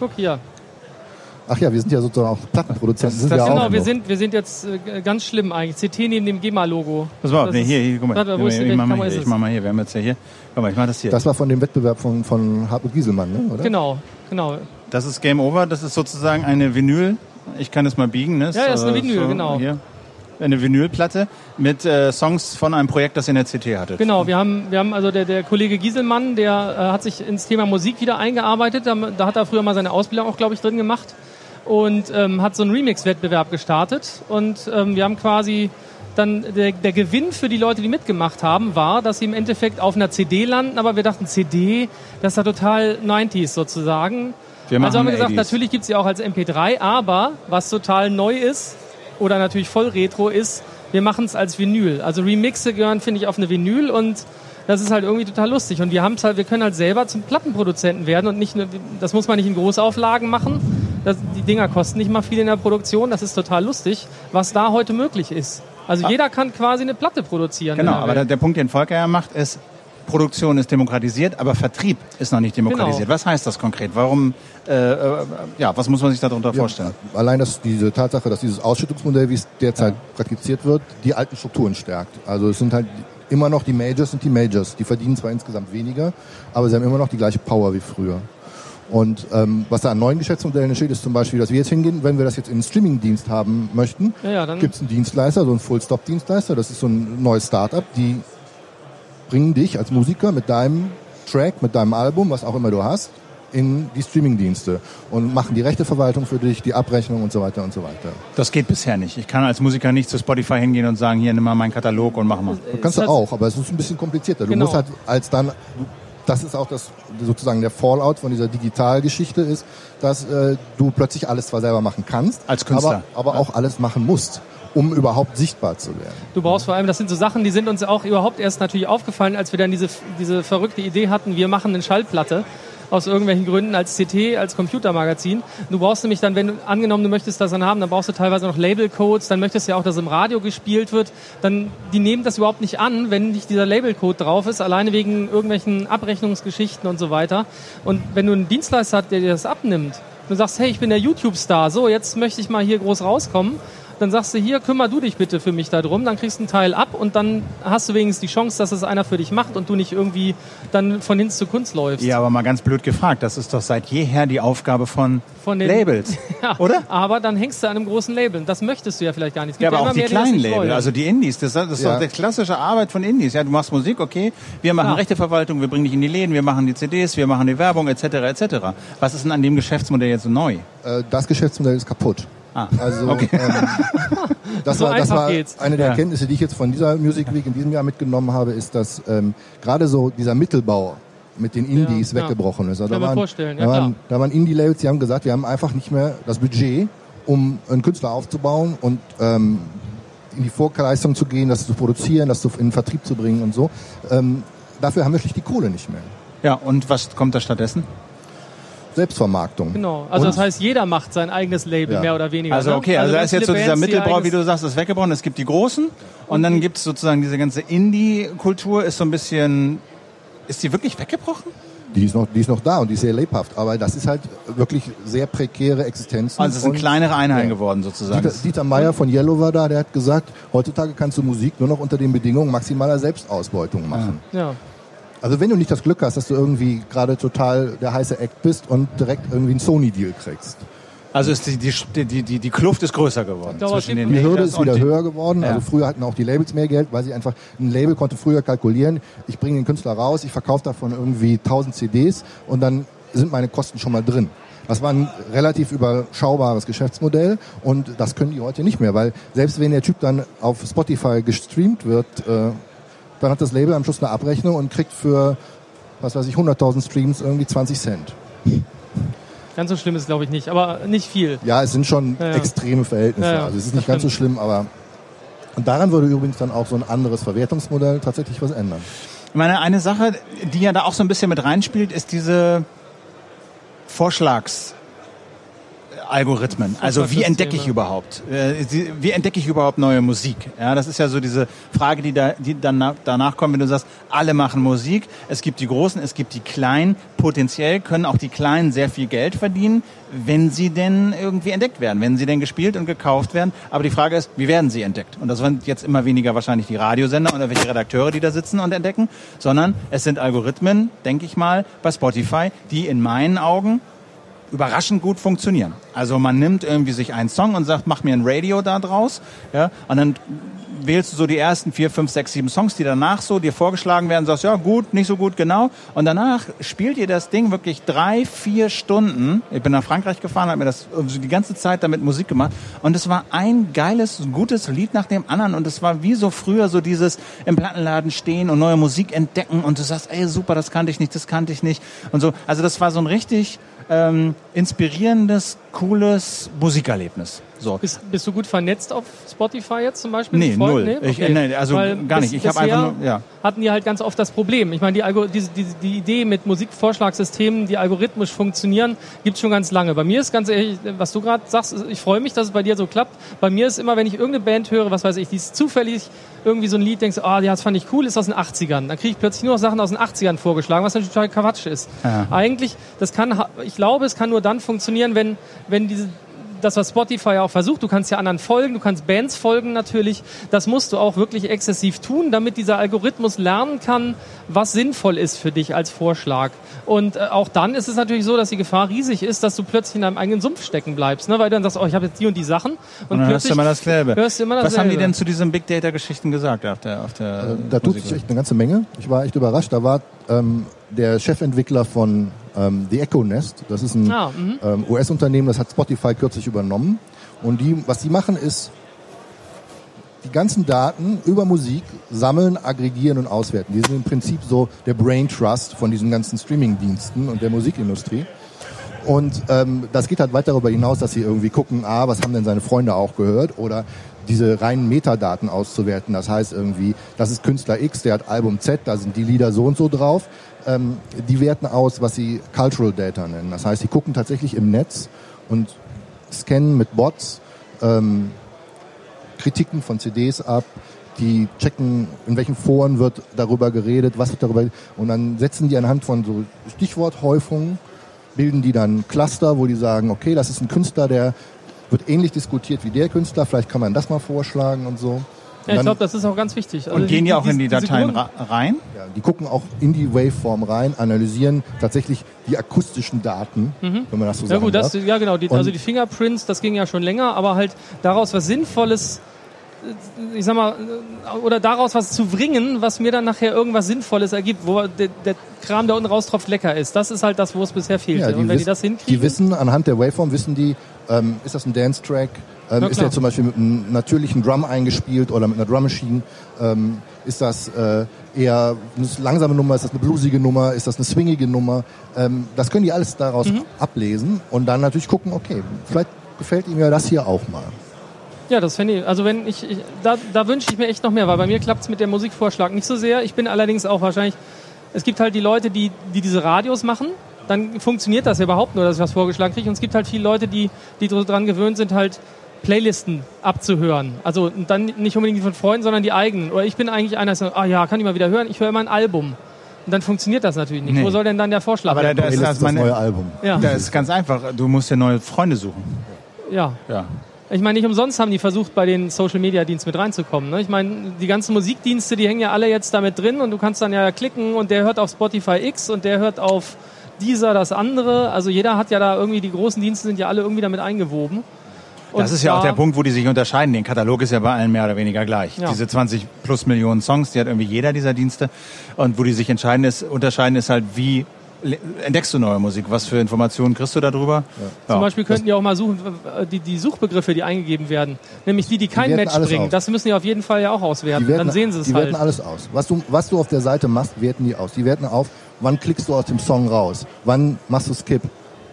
Guck hier. Ach ja, wir sind ja sozusagen auch Plattenproduzenten. Das- sind das- wir Genau, auch wir noch. sind, wir sind jetzt äh, ganz schlimm eigentlich. CT neben dem GEMA-Logo. Pass mal, Das nee, ist- hier, hier, guck mal. Warte, wo ist die- ich, mach mal hier, ist ich mach mal hier, wir haben jetzt ja hier. Guck mal, ich mach das hier. Das war von dem Wettbewerb von, von Hartmut Gieselmann, ne? oder? Genau, genau. Das ist Game Over, das ist sozusagen eine Vinyl. Ich kann es mal biegen, ne? Ja, ja, ist eine äh, Vinyl, genau. Hier. Eine Vinylplatte mit äh, Songs von einem Projekt, das ihr in der CT hattet. Genau, wir haben, wir haben also der, der Kollege Gieselmann, der äh, hat sich ins Thema Musik wieder eingearbeitet. Da, da hat er früher mal seine Ausbildung auch, glaube ich, drin gemacht und ähm, hat so einen Remix-Wettbewerb gestartet. Und ähm, wir haben quasi dann der, der Gewinn für die Leute, die mitgemacht haben, war, dass sie im Endeffekt auf einer CD landen. Aber wir dachten, CD, das ist ja total 90s sozusagen. Also haben wir gesagt, 80s. natürlich gibt's sie auch als MP3, aber was total neu ist oder natürlich voll retro ist, wir machen es als Vinyl. Also Remixe gehören, finde ich, auf eine Vinyl und das ist halt irgendwie total lustig. Und wir haben halt, wir können halt selber zum Plattenproduzenten werden und nicht, das muss man nicht in Großauflagen machen. Das, die Dinger kosten nicht mal viel in der Produktion. Das ist total lustig, was da heute möglich ist. Also jeder kann quasi eine Platte produzieren. Genau, aber der, der Punkt, den Volker ja macht, ist, Produktion ist demokratisiert, aber Vertrieb ist noch nicht demokratisiert. Genau. Was heißt das konkret? Warum, äh, äh, ja, was muss man sich darunter vorstellen? Allein dass diese Tatsache, dass dieses Ausschüttungsmodell, wie es derzeit praktiziert wird, die alten Strukturen stärkt. Also es sind halt immer noch die Majors sind die Majors. Die verdienen zwar insgesamt weniger, aber sie haben immer noch die gleiche Power wie früher. Und ähm, was da an neuen Geschäftsmodellen entsteht, ist zum Beispiel, dass wir jetzt hingehen, wenn wir das jetzt in einen Streaming-Dienst haben möchten, Ja, ja, gibt es einen Dienstleister, so einen Full-Stop-Dienstleister, das ist so ein neues Startup, die bringen dich als Musiker mit deinem Track, mit deinem Album, was auch immer du hast, in die Streaming-Dienste und machen die Rechteverwaltung für dich, die Abrechnung und so weiter und so weiter. Das geht bisher nicht. Ich kann als Musiker nicht zu Spotify hingehen und sagen, hier nimm mal meinen Katalog und mach mal. Das kannst du auch, aber es ist ein bisschen komplizierter. Du Genau. musst halt als dann, du- das ist auch das sozusagen der Fallout von dieser Digitalgeschichte ist, dass äh, du plötzlich alles zwar selber machen kannst, Als Künstler. aber, aber auch alles machen musst, um überhaupt sichtbar zu werden. Du brauchst vor allem, das sind so Sachen, die sind uns auch überhaupt erst natürlich aufgefallen, als wir dann diese, diese verrückte Idee hatten, wir machen eine Schallplatte aus irgendwelchen Gründen als CT, als Computermagazin. Du brauchst nämlich dann, wenn du angenommen, du möchtest das dann haben, dann brauchst du teilweise noch Labelcodes, dann möchtest du ja auch, dass im Radio gespielt wird. Dann, die nehmen das überhaupt nicht an, wenn nicht dieser Labelcode drauf ist, alleine wegen irgendwelchen Abrechnungsgeschichten und so weiter. Und wenn du einen Dienstleister hast, der dir das abnimmt, du sagst, hey, ich bin der YouTube-Star, so, jetzt möchte ich mal hier groß rauskommen, dann sagst du, hier, kümmer du dich bitte für mich darum, dann kriegst du einen Teil ab und dann hast du wenigstens die Chance, dass es einer für dich macht und du nicht irgendwie dann von Hinz zu Kunst läufst. Ja, aber mal ganz blöd gefragt, das ist doch seit jeher die Aufgabe von, Von den- Labels, Ja, oder? Aber dann hängst du an einem großen Label. Das möchtest du ja vielleicht gar nicht. Ja, aber auch immer die mehr, kleinen nicht Label, wollen. also die Indies, das, das ist Ja. doch die klassische Arbeit von Indies. Ja, du machst Musik, okay, wir machen Ja. Rechteverwaltung, wir bringen dich in die Läden, wir machen die CDs, wir machen die Werbung, etc., etc. Was ist denn an dem Geschäftsmodell jetzt so neu? Äh, das Geschäftsmodell ist kaputt. Ah, Also okay. ähm, das So war, das war geht's. eine der Ja. Erkenntnisse, die ich jetzt von dieser Music Week in diesem Jahr mitgenommen habe, ist, dass ähm, gerade so dieser Mittelbau mit den Indies Ja, weggebrochen ist. Also Kann da, waren, vorstellen, ja, da, waren, da waren Indie-Labels, die haben gesagt, wir haben einfach nicht mehr das Budget, um einen Künstler aufzubauen und ähm, in die Vorleistung zu gehen, das zu produzieren, das in den Vertrieb zu bringen und so. Ähm, dafür haben wir schlicht die Kohle nicht mehr. Ja, und was kommt da stattdessen? Selbstvermarktung. Genau. Also Und- das heißt, jeder macht sein eigenes Label, Ja. mehr oder weniger. Also ne? okay, also, da ganz ist jetzt so dieser Mittelbau, wie du sagst, ist weggebrochen. Es gibt die Großen und dann gibt es sozusagen diese ganze Indie-Kultur, ist so ein bisschen, ist die wirklich weggebrochen? Die ist noch, die ist noch da und die ist sehr lebhaft. Aber das ist halt wirklich sehr prekäre Existenzen. Also es sind Und kleinere Einheiten Ja. geworden sozusagen. Dieter, Dieter Meier von Yellow war da, der hat gesagt, heutzutage kannst du Musik nur noch unter den Bedingungen maximaler Selbstausbeutung machen. Ja. Also wenn du nicht das Glück hast, dass du irgendwie gerade total der heiße Act bist und direkt irgendwie einen Sony-Deal kriegst. Also ist die, die, die, die, die Kluft ist größer geworden zwischen den die Die Hürde ist wieder höher geworden. Ja. Also früher hatten auch die Labels mehr Geld, weil sie einfach, ein Label konnte früher kalkulieren, ich bringe den Künstler raus, ich verkaufe davon irgendwie 1000 CDs und dann sind meine Kosten schon mal drin. Das war ein relativ überschaubares Geschäftsmodell und das können die heute nicht mehr, weil selbst wenn der Typ dann auf Spotify gestreamt wird, äh, dann hat das Label am Schluss eine Abrechnung und kriegt für, was weiß ich, 100.000 Streams irgendwie 20 Cent. Ganz so schlimm ist glaube ich nicht, aber nicht viel. Ja, es sind schon Ja, ja. extreme Verhältnisse. Ja, ja, also es ist das nicht ganz so stimmt. schlimm, aber und daran würde übrigens dann auch so ein anderes Verwertungsmodell tatsächlich was ändern. Ich meine, eine Sache, die ja da auch so ein bisschen mit reinspielt, ist diese Vorschlags Algorithmen. Also wie entdecke ich überhaupt? Äh, Wie entdecke ich überhaupt neue Musik? Ja, das ist ja so diese Frage, die da, die dann na- danach kommt, wenn du sagst, alle machen Musik. Es gibt die Großen, es gibt die Kleinen. Potenziell können auch die Kleinen sehr viel Geld verdienen, wenn sie denn irgendwie entdeckt werden, wenn sie denn gespielt und gekauft werden. Aber die Frage ist, wie werden sie entdeckt? Und das sind jetzt immer weniger wahrscheinlich die Radiosender oder welche Redakteure, die da sitzen und entdecken, sondern es sind Algorithmen, denke ich mal, bei Spotify, die in meinen Augen überraschend gut funktionieren. Also man nimmt irgendwie sich einen Song und sagt, mach mir ein Radio da draus, ja, und dann wählst du so die ersten vier, fünf, sechs, sieben Songs, die danach so dir vorgeschlagen werden, sagst, ja, gut, nicht so gut, genau. Und danach spielt dir das Ding wirklich drei, vier Stunden. Ich bin nach Frankreich gefahren, habe mir das die ganze Zeit damit Musik gemacht. Und es war ein geiles, gutes Lied nach dem anderen. Und es war wie so früher so dieses im Plattenladen stehen und neue Musik entdecken. Und du sagst, ey, super, das kannte ich nicht, das kannte ich nicht. Und so. Also das war so ein richtig ähm, inspirierendes, cooles Musikerlebnis. So. Bist, bist du gut vernetzt auf Spotify jetzt zum Beispiel? Nee, null. Ich- nee, also gar nicht. Ich hab bisher einfach nur- ja. hatten die halt ganz oft das Problem. Ich meine, die, Algo die, die, die Idee mit Musikvorschlagssystemen, die algorithmisch funktionieren, gibt's schon ganz lange. Bei mir ist ganz ehrlich, was du gerade sagst, ich freue mich, dass es bei dir so klappt. Bei mir ist immer, wenn ich irgendeine Band höre, was weiß ich, die ist zufällig irgendwie so ein Lied, denkst, ah, ja, das fand ich cool, ist aus den 80ern. Dann kriege ich plötzlich nur noch Sachen aus den 80ern vorgeschlagen, was natürlich total Quatsch ist. Ja. Eigentlich, das kann, ich glaube, es kann nur dann funktionieren, wenn, wenn diese, das, was Spotify auch versucht, du kannst ja anderen folgen, du kannst Bands folgen natürlich, das musst du auch wirklich exzessiv tun, damit dieser Algorithmus lernen kann, was sinnvoll ist für dich als Vorschlag. Und äh, auch dann ist es natürlich so, dass die Gefahr riesig ist, dass du plötzlich in deinem eigenen Sumpf stecken bleibst, ne? weil du dann sagst, oh, ich habe jetzt die und die Sachen und, Und dann hörst du plötzlich immer dasselbe. hörst du immer Was haben die dasselbe. denn zu diesen Big Data Geschichten gesagt auf der, auf der Äh, Da tut sich echt eine ganze Menge. Ich war echt überrascht. Da war ähm, der Chefentwickler von ähm, The Echo Nest. Das ist ein mhm. ähm, US-Unternehmen, das hat Spotify kürzlich übernommen. Und die, was die machen, ist die ganzen Daten über Musik sammeln, aggregieren und auswerten. Die sind im Prinzip so der Brain Trust von diesen ganzen Streaming-Diensten und der Musikindustrie. Und ähm, das geht halt weit darüber hinaus, dass sie irgendwie gucken, ah, was haben denn seine Freunde auch gehört oder diese reinen Metadaten auszuwerten. Das heißt irgendwie, das ist Künstler X, der hat Album Z, da sind die Lieder so und so drauf. Ähm, die werten aus, was sie Cultural Data nennen. Das heißt, sie gucken tatsächlich im Netz und scannen mit Bots ähm, Kritiken von CDs ab, die checken, in welchen Foren wird darüber geredet, was wird darüber und dann setzen die anhand von so Stichworthäufungen, bilden die dann Cluster, wo die sagen, okay, das ist ein Künstler, der wird ähnlich diskutiert wie der Künstler, vielleicht kann man das mal vorschlagen und so. Ja, ich glaube, das ist auch ganz wichtig. Also Und gehen die auch in die Dateien rein? Ja, die gucken auch in die Waveform rein, analysieren tatsächlich die akustischen Daten, wenn man das so Ja sagen gut, das, ja genau, die, also die Fingerprints, das ging ja schon länger, aber halt daraus was Sinnvolles, äh, ich sag mal, oder daraus was zu bringen, was mir dann nachher irgendwas Sinnvolles ergibt, wo der, der Kram, der unten raustropft, lecker ist. Das ist halt das, wo es bisher fehlte. Ja, Und wenn die das hinkriegen, Die wissen, anhand der Waveform wissen die, ähm, ist das ein Dance-Track, ähm, ist der zum Beispiel mit einem natürlichen Drum eingespielt oder mit einer Drum Machine, ähm, ist das äh, eher eine langsame Nummer, ist das eine bluesige Nummer, ist das eine swingige Nummer, ähm, das können die alles daraus Mhm. ablesen und dann natürlich gucken, okay, vielleicht gefällt ihm ja das hier auch mal. Ja, das fände ich, also wenn ich, ich da, da wünsche ich mir echt noch mehr, weil bei mir klappt es mit dem Musikvorschlag nicht so sehr. Ich bin allerdings auch wahrscheinlich, es gibt halt die Leute, die, die diese Radios machen, dann funktioniert das ja überhaupt nur, dass ich was vorgeschlagen kriege. Und es gibt halt viele Leute, die, die daran gewöhnt sind, halt Playlisten abzuhören. Also dann nicht unbedingt die von Freunden, sondern die eigenen. Oder ich bin eigentlich einer, der sagt, ah ja, kann ich mal wieder hören, ich höre immer ein Album. Und dann funktioniert das natürlich nicht. Nee. Wo soll denn dann der Vorschlag Aber da, da ist das ist das neue Album. ja. Da ist ganz einfach. Du musst ja neue Freunde suchen. ja. Ja. Ich meine, nicht umsonst haben die versucht, bei den Social-Media-Diensten mit reinzukommen. Ne? Ich meine, die ganzen Musikdienste, die hängen ja alle jetzt damit drin und du kannst dann ja klicken und der hört auf Spotify X und der hört auf dieser das andere. Also jeder hat ja da irgendwie, die großen Dienste sind ja alle irgendwie damit eingewoben. Und Das ist ja auch der Punkt, wo die sich unterscheiden. Den Katalog ist ja bei allen mehr oder weniger gleich. Ja. Diese 20 plus Millionen Songs, die hat irgendwie jeder dieser Dienste. Und wo die sich entscheiden ist, unterscheiden ist halt, wie entdeckst du neue Musik? Was für Informationen kriegst du darüber? Ja. Zum Beispiel könnten die auch mal suchen, äh, die, die Suchbegriffe, die eingegeben werden. Nämlich die, die kein werten Match bringen. aus. Das müssen die auf jeden Fall ja auch auswerten. Die werten, Dann sehen sie es die halt. werten alles aus. Was du, was du auf der Seite machst, werten die aus. Die werten auf, wann klickst du aus dem Song raus? Wann machst du Skip?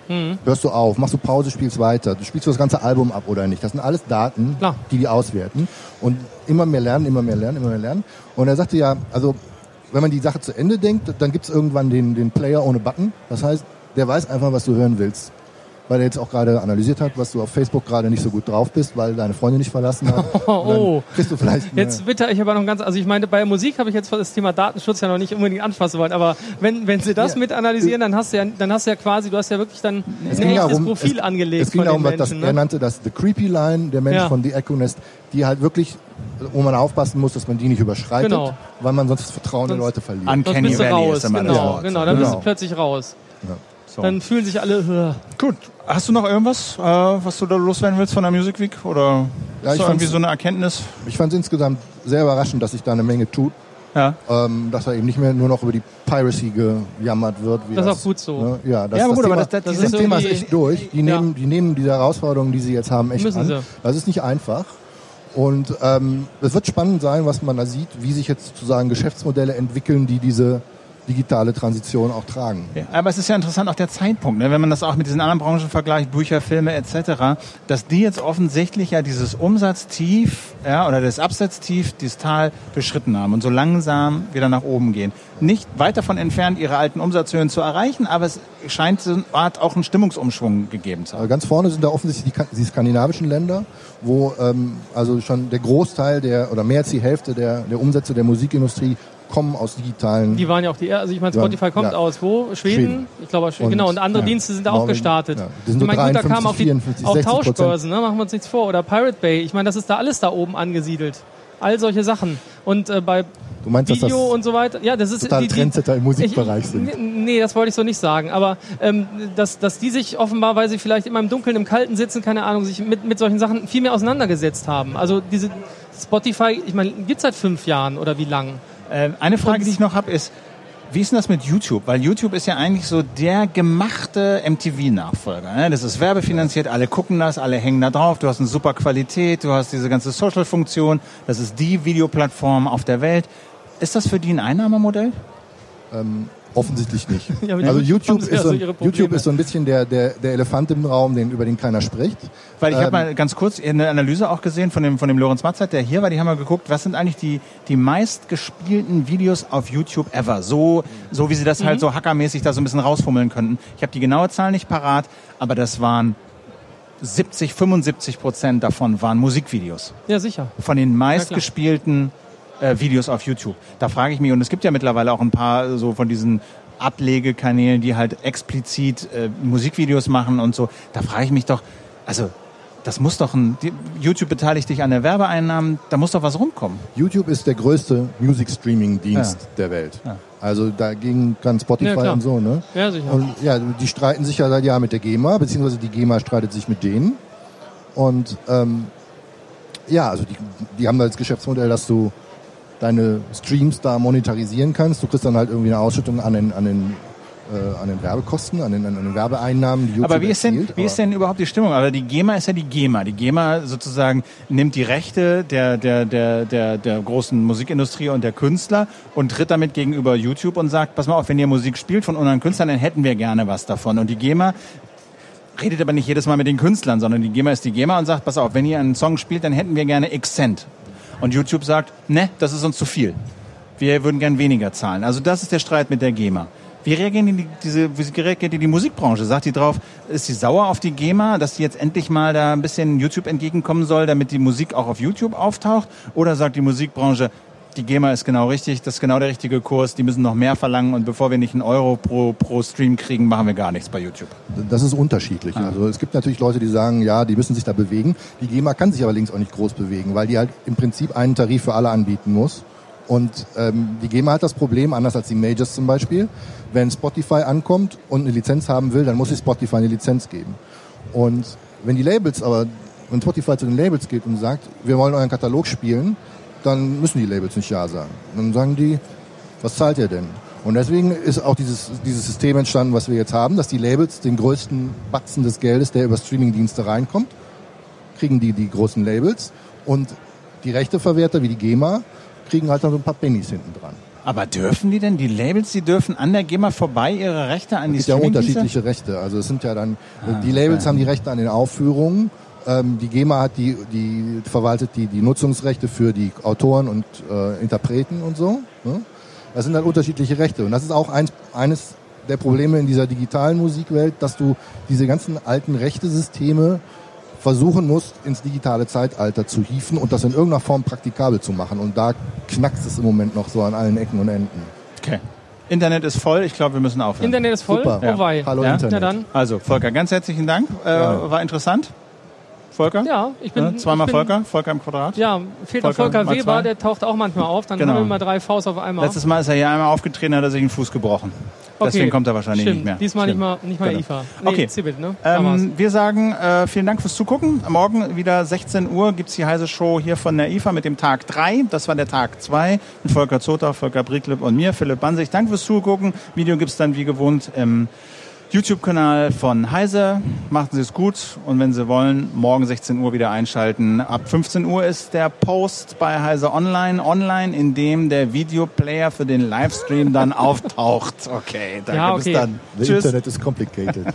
Mhm. Hörst du auf? Machst du Pause, spielst weiter? Du spielst du das ganze Album ab oder nicht? Das sind alles Daten, Klar. die die auswerten. Und immer mehr lernen, immer mehr lernen, immer mehr lernen. Und er sagte ja, also wenn man die Sache zu Ende denkt, dann gibt's irgendwann den, den Player ohne Button. Das heißt, der weiß einfach, was du hören willst. Weil er jetzt auch gerade analysiert hat, was du auf Facebook gerade nicht so gut drauf bist, weil deine Freundin nicht verlassen hat. Oh, oh. Kriegst du vielleicht Jetzt bitte, ich aber noch ganz, also ich meine, bei Musik habe ich jetzt das Thema Datenschutz ja noch nicht unbedingt anfassen wollen, aber wenn, wenn sie das Ja. mit analysieren, dann hast du ja, dann hast du ja quasi, du hast ja wirklich dann Es ein echtes darum, Profil es, angelegt es ging darum, was das, Menschen. er ne? nannte das The Creepy Line, der Mensch Ja. von The Echo Nest, die halt wirklich, wo man aufpassen muss, dass man die nicht überschreitet, Genau. weil man sonst das Vertrauen der Sonst- Leute verliert. Uncanny Valley raus, ist immer genau, das Wort. genau, dann bist du Genau. plötzlich raus. So. Dann fühlen sich alle, äh, Gut. Hast du noch irgendwas, äh, was du da loswerden willst von der Music Week? Oder Ja, ist ich irgendwie so eine Erkenntnis? Ich fand es insgesamt sehr überraschend, dass sich da eine Menge tut, Ja. ähm, dass da eben nicht mehr nur noch über die Piracy gejammert wird. Wie Das ist das auch gut so. Ne? Ja, das, Ja, aber das gut, aber Thema, das- das- das dieses ist Thema ist echt durch. Die Ja. nehmen, die nehmen diese Herausforderungen, die sie jetzt haben, echt Müssen an. sie. Das ist nicht einfach. Und ähm, es wird spannend sein, was man da sieht, wie sich jetzt sozusagen Geschäftsmodelle entwickeln, die diese digitale Transition auch tragen. Ja, aber es ist ja interessant auch der Zeitpunkt, ne? wenn man das auch mit diesen anderen Branchen vergleicht, Bücher, Filme etc., dass die jetzt offensichtlich ja dieses Umsatztief ja, oder das Absatztief, dieses Tal beschritten haben und so langsam wieder nach oben gehen. Nicht weit davon entfernt, ihre alten Umsatzhöhen zu erreichen, aber es scheint so eine Art auch einen Stimmungsumschwung gegeben zu haben. Aber ganz vorne sind da offensichtlich die, die skandinavischen Länder, wo ähm, also schon der Großteil der oder mehr als die Hälfte der, der Umsätze der Musikindustrie kommen aus digitalen. die waren ja auch die, also ich meine, Spotify kommt ja. aus wo? Schweden? Schweden. Ich glaube, aus Schweden. Und, genau, und andere ja, Dienste sind da auch Norwegen, gestartet. ja. Die sind ich so meine, gut, da 53, kamen auch, die, 54, auch 60 Prozent. Tauschbörsen, ne? machen wir uns nichts vor. Oder Pirate Bay, ich meine, das ist da alles da oben angesiedelt. All solche Sachen. Und äh, bei Du meinst, dass Video das und so weiter. Ja, das ist total Trendsetter im Musikbereich ich, sind? Nee, das wollte ich so nicht sagen. Aber ähm, dass, dass die sich offenbar, weil sie vielleicht immer im Dunkeln, im Kalten sitzen, keine Ahnung, sich mit, mit solchen Sachen viel mehr auseinandergesetzt haben. Also diese Spotify, ich meine, gibt's seit fünf Jahren oder wie lang? Äh, eine Frage, die ich noch habe, ist, wie ist denn das mit YouTube? Weil YouTube ist ja eigentlich so der gemachte MTV-Nachfolger. Ne? Das ist werbefinanziert, alle gucken das, alle hängen da drauf, du hast eine super Qualität, du hast diese ganze Social-Funktion, das ist die Videoplattform auf der Welt. Ist das für die ein Einnahmemodell? Offensichtlich nicht. Ja, also YouTube ist, ja so. YouTube ist so ein bisschen der, der, der Elefant im Raum, den, über den keiner spricht. Weil ich Ähm, habe mal ganz kurz eine Analyse auch gesehen von dem, von dem Lorenz Matzert, der hier war, die haben mal geguckt, was sind eigentlich die, die meistgespielten Videos auf YouTube ever? So, so wie sie das halt so hackermäßig da so ein bisschen rausfummeln könnten. Ich habe die genaue Zahl nicht parat, aber das waren 70, 75 Prozent davon waren Musikvideos. Ja, sicher. Von den meistgespielten äh, Videos auf YouTube. Da frage ich mich, und es gibt ja mittlerweile auch ein paar so von diesen Ablegekanälen, die halt explizit äh, Musikvideos machen und so. Da frage ich mich doch, also das muss doch ein, die, YouTube beteiligt dich an der Werbeeinnahmen, da muss doch was rumkommen. YouTube ist der größte Music-Streaming-Dienst der Welt. Ja. Also dagegen kann Spotify Ja, und so, ne? Ja, sicher. Und ja, die streiten sich ja seit Jahren mit der GEMA, beziehungsweise die GEMA streitet sich mit denen. Und ähm, ja, also die, die haben da das Geschäftsmodell, dass du deine Streams da monetarisieren kannst. Du kriegst dann halt irgendwie eine Ausschüttung an den, an den, äh, an den Werbekosten, an den, an den Werbeeinnahmen, die YouTube Aber wie ist denn, erzielt. wie ist denn überhaupt die Stimmung? Aber die GEMA ist ja die GEMA. Die GEMA sozusagen nimmt die Rechte der, der, der, der, der großen Musikindustrie und der Künstler und tritt damit gegenüber YouTube und sagt, pass mal auf, wenn ihr Musik spielt von unseren Künstlern, dann hätten wir gerne was davon. Und die GEMA redet aber nicht jedes Mal mit den Künstlern, sondern die GEMA ist die GEMA und sagt, pass auf, wenn ihr einen Song spielt, dann hätten wir gerne X Cent. Und YouTube sagt, ne, das ist uns zu viel. Wir würden gern weniger zahlen. Also das ist der Streit mit der GEMA. Wie reagieren die, diese, wie reagiert die, die Musikbranche? Sagt die drauf, ist sie sauer auf die GEMA, dass die jetzt endlich mal da ein bisschen YouTube entgegenkommen soll, damit die Musik auch auf YouTube auftaucht? Oder sagt die Musikbranche, die GEMA ist genau richtig, das ist genau der richtige Kurs, die müssen noch mehr verlangen und bevor wir nicht einen Euro pro, pro Stream kriegen, machen wir gar nichts bei YouTube. Das ist unterschiedlich. Also es gibt natürlich Leute, die sagen, ja, die müssen sich da bewegen. Die GEMA kann sich aber links auch nicht groß bewegen, weil die halt im Prinzip einen Tarif für alle anbieten muss. Und ähm, die GEMA hat das Problem, anders als die Majors zum Beispiel, wenn Spotify ankommt und eine Lizenz haben will, dann muss sich Spotify eine Lizenz geben. Und wenn die Labels aber, wenn Spotify zu den Labels geht und sagt, wir wollen euren Katalog spielen, dann müssen die Labels nicht Ja sagen. Dann sagen die, was zahlt ihr denn? Und deswegen ist auch dieses, dieses System entstanden, was wir jetzt haben, dass die Labels den größten Batzen des Geldes, der über Streamingdienste reinkommt, kriegen die die großen Labels und die Rechteverwerter wie die GEMA kriegen halt noch so ein paar Pennies hinten dran. Aber dürfen die denn, die Labels, die dürfen an der GEMA vorbei ihre Rechte an die Es gibt ja Streamingdienste? unterschiedliche Rechte. Also es sind ja dann, die Labels haben die Rechte an den Aufführungen, die GEMA hat die, die verwaltet die, die Nutzungsrechte für die Autoren und äh, Interpreten und so. Ne? Das sind dann unterschiedliche Rechte. Und das ist auch eins, eines der Probleme in dieser digitalen Musikwelt, dass du diese ganzen alten Rechtesysteme versuchen musst, ins digitale Zeitalter zu hieven und das in irgendeiner Form praktikabel zu machen. Und da knackst es im Moment noch so an allen Ecken und Enden. Okay. Internet ist voll, ich glaube, wir müssen aufhören. Internet ist voll. Super. Oh wei. Hallo Ja? Internet. Na dann. Also, Volker, ganz herzlichen Dank. Äh, War interessant. Volker? Ja, ich bin. Ne? Zweimal ich bin, Volker, Volker im Quadrat. Ja, fehlt Volker Volker Weber, der taucht auch manchmal auf. Dann Genau. haben wir mal drei Faust auf einmal. Letztes Mal ist er hier einmal aufgetreten, hat er sich den Fuß gebrochen. Deswegen kommt er wahrscheinlich Stimmt. nicht mehr. Diesmal Stimmt. nicht mal, nicht mal Genau. IFA. Nee, Okay. Cibit, ne? Ähm, wir sagen äh, vielen Dank fürs Zugucken. Morgen wieder 16 Uhr gibt's die heiße Show hier von der IFA mit dem Tag 3. Das war der Tag 2 mit Volker Zotach, Volker Bricklip und mir, Philipp Bansig. Danke fürs Zugucken. Video gibt's dann wie gewohnt im YouTube-Kanal von Heise. Machen Sie es gut und wenn Sie wollen, morgen 16 Uhr wieder einschalten. Ab 15 Uhr ist der Post bei Heise Online online, in dem der Videoplayer für den Livestream dann auftaucht. Okay, danke. Ja, okay. Bis dann. The Tschüss. Internet is complicated.